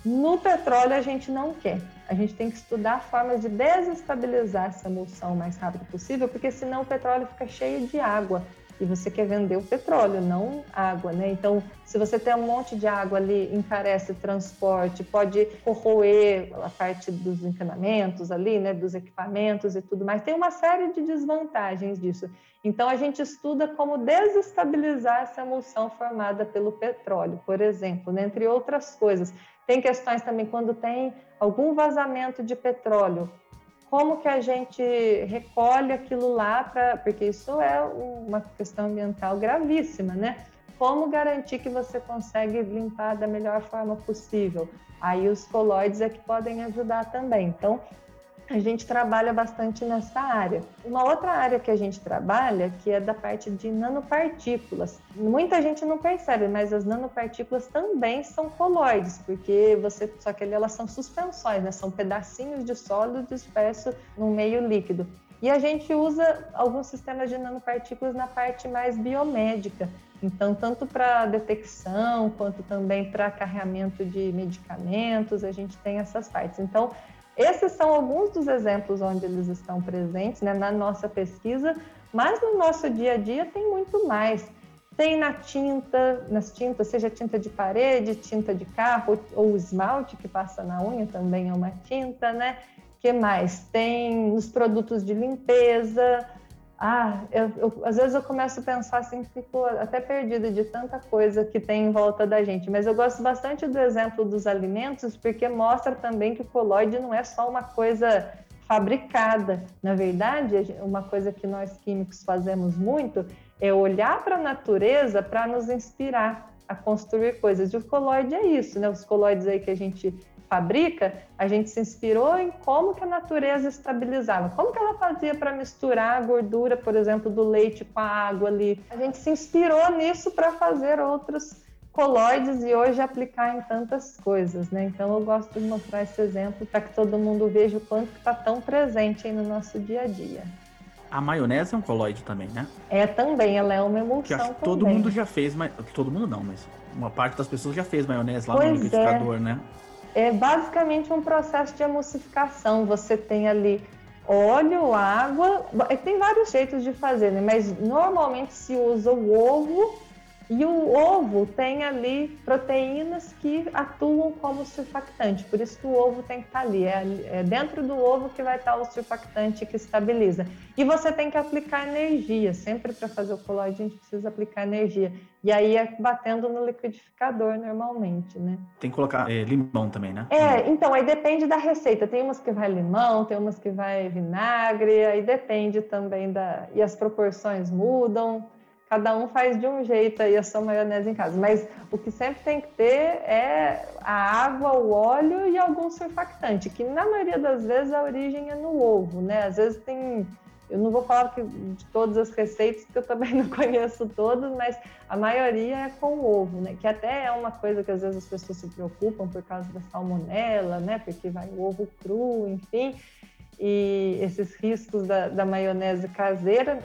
no petróleo a gente não quer. A gente tem que estudar formas de desestabilizar essa emulsão o mais rápido possível, porque senão o petróleo fica cheio de água e você quer vender o petróleo, não água, né? Então, se você tem um monte de água ali, encarece transporte, pode corroer a parte dos encanamentos ali, né, dos equipamentos e tudo mais. Tem uma série de desvantagens disso. Então, a gente estuda como desestabilizar essa emulsão formada pelo petróleo, por exemplo, né? entre outras coisas. Tem questões também quando tem algum vazamento de petróleo, como que a gente recolhe aquilo lá para porque isso é uma questão ambiental gravíssima, né? como garantir que você consegue limpar da melhor forma possível. Aí os colóides é que podem ajudar também. Então, a gente trabalha bastante nessa área. Uma outra área que a gente trabalha, que é da parte de nanopartículas. Muita gente não percebe, mas as nanopartículas também são colóides, porque você só que elas são suspensões, né? São pedacinhos de sólido disperso no meio líquido. E a gente usa alguns sistemas de nanopartículas na parte mais biomédica. Então, tanto para detecção quanto também para carregamento de medicamentos, a gente tem essas partes. Então, esses são alguns dos exemplos onde eles estão presentes né, na nossa pesquisa, mas no nosso dia a dia tem muito mais. Tem na tinta, nas tintas, seja tinta de parede, tinta de carro ou esmalte que passa na unha também é uma tinta, né? que mais? Tem nos produtos de limpeza, ah, eu, eu, às vezes eu começo a pensar assim, fico até perdida de tanta coisa que tem em volta da gente. Mas eu gosto bastante do exemplo dos alimentos, porque mostra também que o colóide não é só uma coisa fabricada. Na verdade, uma coisa que nós químicos fazemos muito é olhar para a natureza para nos inspirar a construir coisas. E o colóide é isso, né? Os colóides aí que a gente fabrica, a gente se inspirou em como que a natureza estabilizava, como que ela fazia para misturar a gordura, por exemplo, do leite com a água ali. A gente se inspirou nisso para fazer outros colóides e hoje aplicar em tantas coisas, né? Então eu gosto de mostrar esse exemplo para que todo mundo veja o quanto está tão presente aí no nosso dia a dia. A maionese é um colóide também, né? É também, ela é uma emulsão que acho que todo mundo já fez, mas todo mundo não, mas uma parte das pessoas já fez maionese lá pois no liquidificador, é. né? É basicamente um processo de emulsificação. Você tem ali óleo, água, tem vários jeitos de fazer, né? mas normalmente se usa o ovo e o ovo tem ali proteínas que atuam como surfactante, por isso que o ovo tem que estar ali. É, é, dentro do ovo que vai estar o surfactante que estabiliza. E você tem que aplicar energia, sempre para fazer o colóide a gente precisa aplicar energia. E aí é batendo no liquidificador normalmente, né? Tem que colocar é, limão também, né? É, então aí depende da receita. Tem umas que vai limão, tem umas que vai vinagre, aí depende também da. E as proporções mudam cada um faz de um jeito aí a sua maionese em casa. Mas o que sempre tem que ter é a água, o óleo e algum surfactante, que na maioria das vezes a origem é no ovo, né? Às vezes tem. Eu não vou falar de todas as receitas, porque eu também não conheço todas, mas a maioria é com ovo, né? Que até é uma coisa que às vezes as pessoas se preocupam por causa da salmonela, né? Porque vai o ovo cru, enfim. E esses riscos da, da maionese caseira,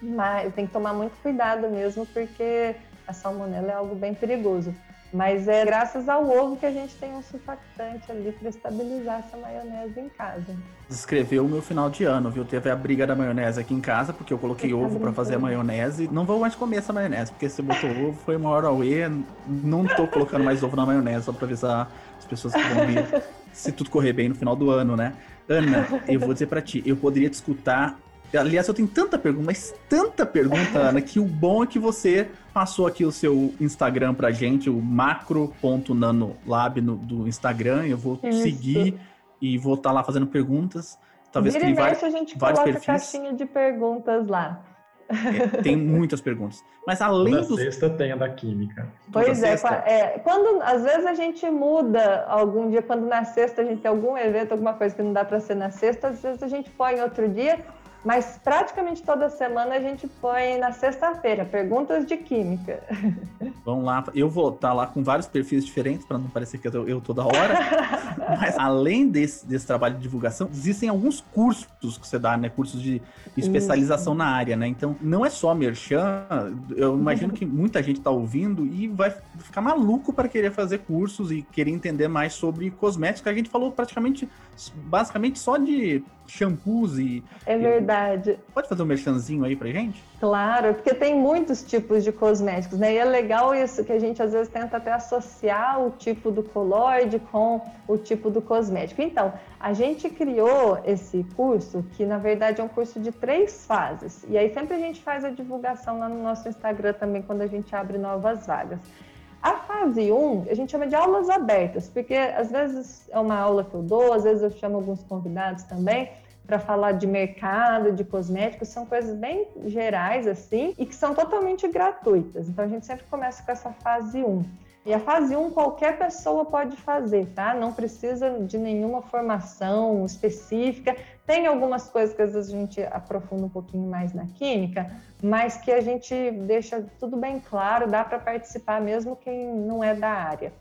mas tem que tomar muito cuidado mesmo, porque a salmonela é algo bem perigoso. Mas é graças ao ovo que a gente tem um surfactante ali para estabilizar essa maionese em casa. Descreveu o meu final de ano, viu? Teve a briga da maionese aqui em casa, porque eu coloquei ovo tá para fazer a maionese. Não vou mais comer essa maionese, porque você botou ovo, foi uma hora auê. Não tô colocando mais ovo na maionese, só para avisar as pessoas que vão vir, se tudo correr bem no final do ano, né? Ana, eu vou dizer para ti, eu poderia te escutar Aliás, eu tenho tanta pergunta, mas tanta pergunta, Ana, que o bom é que você passou aqui o seu Instagram pra gente, o macro.nanolab no, do Instagram. Eu vou Isso. seguir e vou estar tá lá fazendo perguntas. Talvez Vira criar a gente vários coloca perfis. caixinha de perguntas lá. É, tem muitas perguntas. Mas além da dos... sexta tem a da química. Pois é, é, quando às vezes a gente muda algum dia, quando na sexta a gente tem algum evento, alguma coisa que não dá para ser na sexta, às vezes a gente põe outro dia mas praticamente toda semana a gente põe na sexta-feira perguntas de química. Vamos lá, eu vou estar tá lá com vários perfis diferentes para não parecer que eu, eu toda hora. Mas além desse, desse trabalho de divulgação, existem alguns cursos que você dá, né? Cursos de especialização Isso. na área, né? Então não é só merchan. Eu imagino que muita gente está ouvindo e vai ficar maluco para querer fazer cursos e querer entender mais sobre cosméticos. A gente falou praticamente, basicamente só de shampoos e. É verdade. E... Pode fazer um merchanzinho aí pra gente? Claro, porque tem muitos tipos de cosméticos, né? E é legal isso que a gente às vezes tenta até associar o tipo do colóide com o tipo do cosmético. Então, a gente criou esse curso, que na verdade é um curso de três fases. E aí sempre a gente faz a divulgação lá no nosso Instagram também quando a gente abre novas vagas. A fase 1, a gente chama de aulas abertas, porque às vezes é uma aula que eu dou, às vezes eu chamo alguns convidados também, para falar de mercado, de cosméticos, são coisas bem gerais assim e que são totalmente gratuitas. Então a gente sempre começa com essa fase 1. E a fase 1 qualquer pessoa pode fazer, tá? Não precisa de nenhuma formação específica. Tem algumas coisas que às vezes a gente aprofunda um pouquinho mais na química, mas que a gente deixa tudo bem claro, dá para participar mesmo quem não é da área.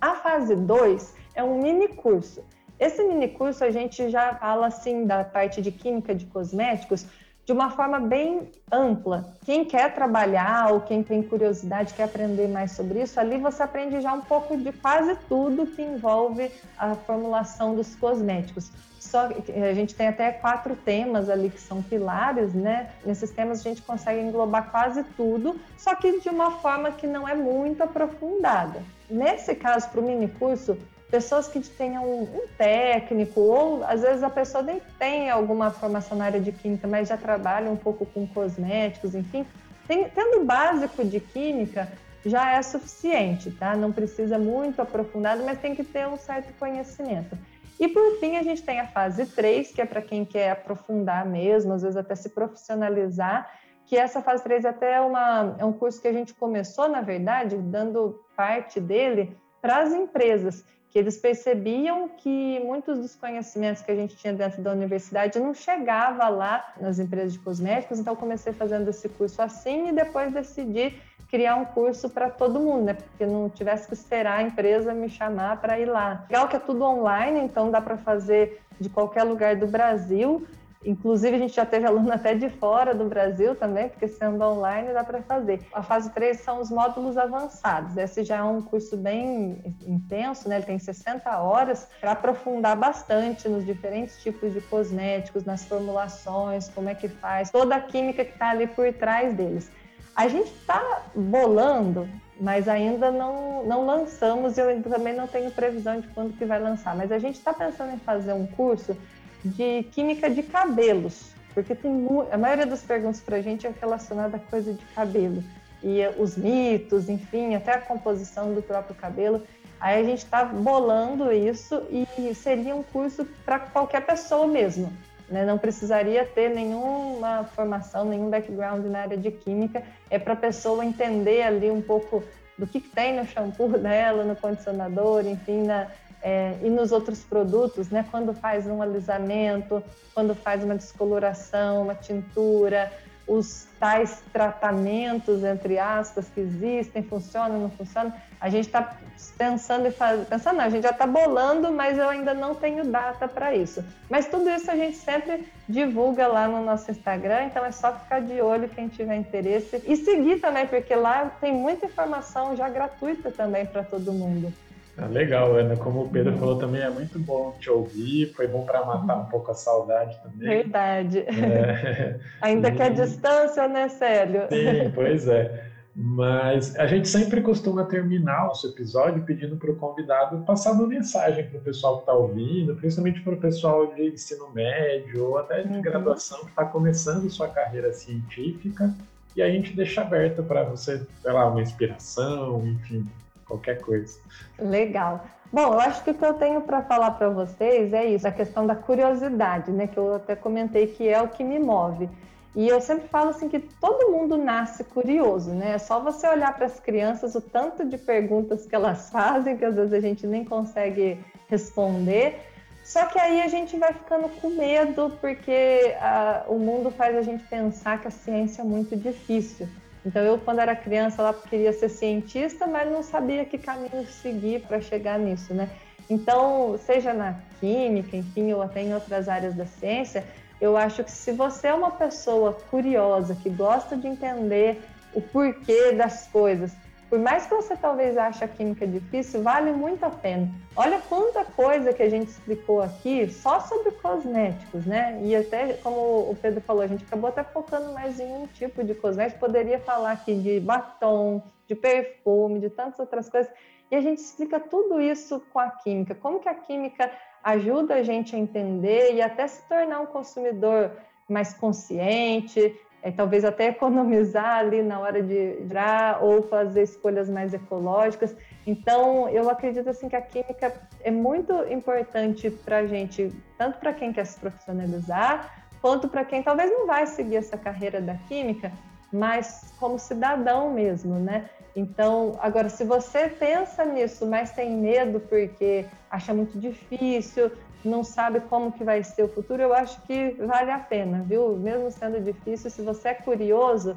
A fase 2 é um mini curso. Esse mini curso a gente já fala assim da parte de química de cosméticos de uma forma bem ampla. Quem quer trabalhar ou quem tem curiosidade, quer aprender mais sobre isso, ali você aprende já um pouco de quase tudo que envolve a formulação dos cosméticos. Só a gente tem até quatro temas ali que são pilares, né? Nesses temas a gente consegue englobar quase tudo, só que de uma forma que não é muito aprofundada. Nesse caso, para o mini curso, pessoas que tenham um técnico, ou às vezes a pessoa nem tem alguma formação na área de química, mas já trabalha um pouco com cosméticos, enfim, tem, tendo básico de química já é suficiente, tá? Não precisa muito aprofundado, mas tem que ter um certo conhecimento. E por fim, a gente tem a fase 3, que é para quem quer aprofundar mesmo, às vezes até se profissionalizar, que essa fase 3 é até uma, é um curso que a gente começou, na verdade, dando parte dele para as empresas que eles percebiam que muitos dos conhecimentos que a gente tinha dentro da universidade não chegava lá nas empresas de cosméticos, então comecei fazendo esse curso assim e depois decidi criar um curso para todo mundo, né? Porque não tivesse que esperar a empresa me chamar para ir lá. Legal que é tudo online, então dá para fazer de qualquer lugar do Brasil. Inclusive, a gente já teve aluno até de fora do Brasil também, porque sendo online dá para fazer. A fase 3 são os módulos avançados. Esse já é um curso bem intenso, né? ele tem 60 horas para aprofundar bastante nos diferentes tipos de cosméticos, nas formulações, como é que faz, toda a química que está ali por trás deles. A gente está bolando, mas ainda não, não lançamos e eu também não tenho previsão de quando que vai lançar. Mas a gente está pensando em fazer um curso de química de cabelos, porque tem a maioria das perguntas para a gente é relacionada a coisa de cabelo e os mitos, enfim, até a composição do próprio cabelo. Aí a gente está bolando isso e seria um curso para qualquer pessoa mesmo. Né? Não precisaria ter nenhuma formação, nenhum background na área de química. É para a pessoa entender ali um pouco do que, que tem no shampoo dela, no condicionador, enfim, na, é, e nos outros produtos, né, quando faz um alisamento, quando faz uma descoloração, uma tintura, os tais tratamentos, entre aspas, que existem, funcionam, não funcionam, a gente está pensando e faz... pensando, não, a gente já está bolando, mas eu ainda não tenho data para isso. Mas tudo isso a gente sempre divulga lá no nosso Instagram, então é só ficar de olho quem tiver interesse e seguir também, porque lá tem muita informação já gratuita também para todo mundo. Ah, legal, Ana. Como o Pedro falou também, é muito bom te ouvir. Foi bom para matar um pouco a saudade também. Verdade. É. Ainda e... que a distância, né, Célio? Sim, pois é. Mas a gente sempre costuma terminar nosso episódio pedindo para o convidado passar uma mensagem para o pessoal que está ouvindo, principalmente para o pessoal de ensino médio ou até de uhum. graduação que está começando sua carreira científica. E a gente deixa aberto para você, sei lá, uma inspiração, enfim, qualquer coisa. Legal. Bom, eu acho que o que eu tenho para falar para vocês é isso, a questão da curiosidade, né? Que eu até comentei que é o que me move. E eu sempre falo assim que todo mundo nasce curioso, né? É só você olhar para as crianças, o tanto de perguntas que elas fazem, que às vezes a gente nem consegue responder. Só que aí a gente vai ficando com medo, porque a, o mundo faz a gente pensar que a ciência é muito difícil. Então eu quando era criança lá queria ser cientista, mas não sabia que caminho seguir para chegar nisso, né? Então, seja na química, enfim, ou até em outras áreas da ciência, eu acho que se você é uma pessoa curiosa, que gosta de entender o porquê das coisas, por mais que você talvez ache a química difícil, vale muito a pena. Olha quanta coisa que a gente explicou aqui só sobre cosméticos, né? E até, como o Pedro falou, a gente acabou até focando mais em um tipo de cosmético. Poderia falar aqui de batom, de perfume, de tantas outras coisas. E a gente explica tudo isso com a química. Como que a química ajuda a gente a entender e até se tornar um consumidor mais consciente, é, talvez até economizar ali na hora de virar ou fazer escolhas mais ecológicas. Então, eu acredito assim que a química é muito importante para a gente, tanto para quem quer se profissionalizar, quanto para quem talvez não vai seguir essa carreira da química, mas como cidadão mesmo, né? Então, agora, se você pensa nisso, mas tem medo porque acha muito difícil, não sabe como que vai ser o futuro, eu acho que vale a pena, viu? Mesmo sendo difícil, se você é curioso,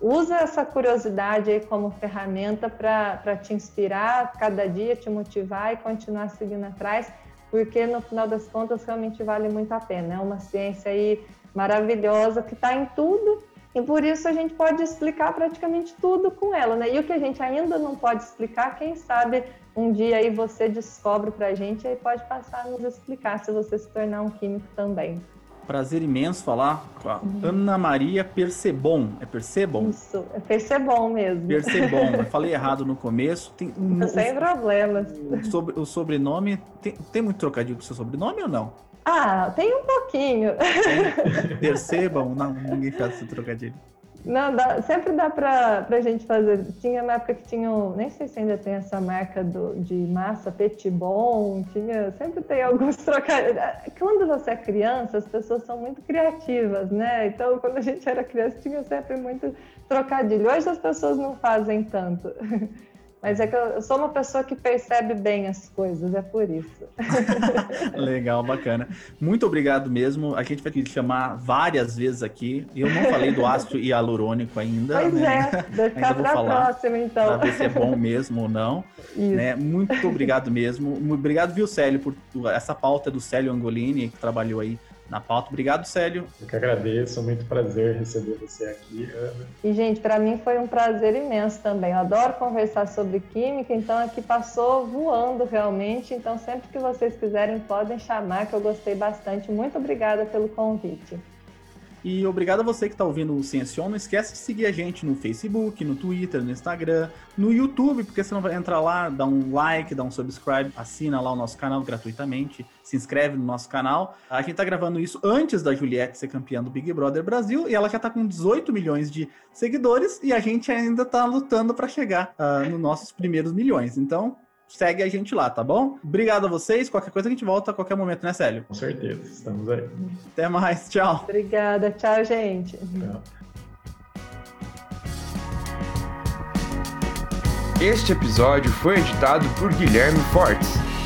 usa essa curiosidade aí como ferramenta para te inspirar cada dia, te motivar e continuar seguindo atrás, porque no final das contas realmente vale muito a pena. É uma ciência aí maravilhosa que está em tudo e por isso a gente pode explicar praticamente tudo com ela, né? E o que a gente ainda não pode explicar, quem sabe um dia aí você descobre para a gente e pode passar a nos explicar se você se tornar um químico também. Prazer imenso falar com a uhum. Ana Maria Percebon. É Percebon? Isso, é Percebon mesmo. Percebon. Eu falei errado no começo. Tem, Sem o, problemas. O, sobre, o sobrenome. Tem, tem muito trocadilho com o seu sobrenome ou não? Ah, tem um pouquinho. Percebam, não, ninguém faz esse trocadilho. Não, dá, sempre dá pra, pra gente fazer. Tinha uma época que tinha, nem sei se ainda tem essa marca do, de massa Petit Bon, tinha, sempre tem alguns trocadilhos. Quando você é criança, as pessoas são muito criativas, né? Então, quando a gente era criança, tinha sempre muito trocadilho. Hoje as pessoas não fazem tanto. Mas é que eu sou uma pessoa que percebe bem as coisas, é por isso. Legal, bacana. Muito obrigado mesmo. A gente vai te chamar várias vezes aqui. Eu não falei do ácido hialurônico ainda. Pois né? é, vai ficar para a próxima, então. Para ver se é bom mesmo ou não. Né? Muito obrigado mesmo. Obrigado, viu, Célio, por essa pauta do Célio Angolini, que trabalhou aí na pauta. Obrigado, Célio. Eu que agradeço, muito prazer receber você aqui, Ana. E, gente, para mim foi um prazer imenso também. Eu adoro conversar sobre química, então aqui passou voando realmente. Então, sempre que vocês quiserem, podem chamar, que eu gostei bastante. Muito obrigada pelo convite. E obrigado a você que está ouvindo o Ciencion. Não esquece de seguir a gente no Facebook, no Twitter, no Instagram, no YouTube, porque você não vai entrar lá, dá um like, dá um subscribe, assina lá o nosso canal gratuitamente, se inscreve no nosso canal. A gente está gravando isso antes da Juliette ser campeã do Big Brother Brasil e ela já está com 18 milhões de seguidores e a gente ainda está lutando para chegar uh, nos nossos primeiros milhões. Então, segue a gente lá, tá bom? Obrigado a vocês. Qualquer coisa a gente volta a qualquer momento, né, Célio? Com certeza, estamos aí. Até mais, tchau. Obrigada, tchau, gente. Tchau. Este episódio foi editado por Guilherme Fortes.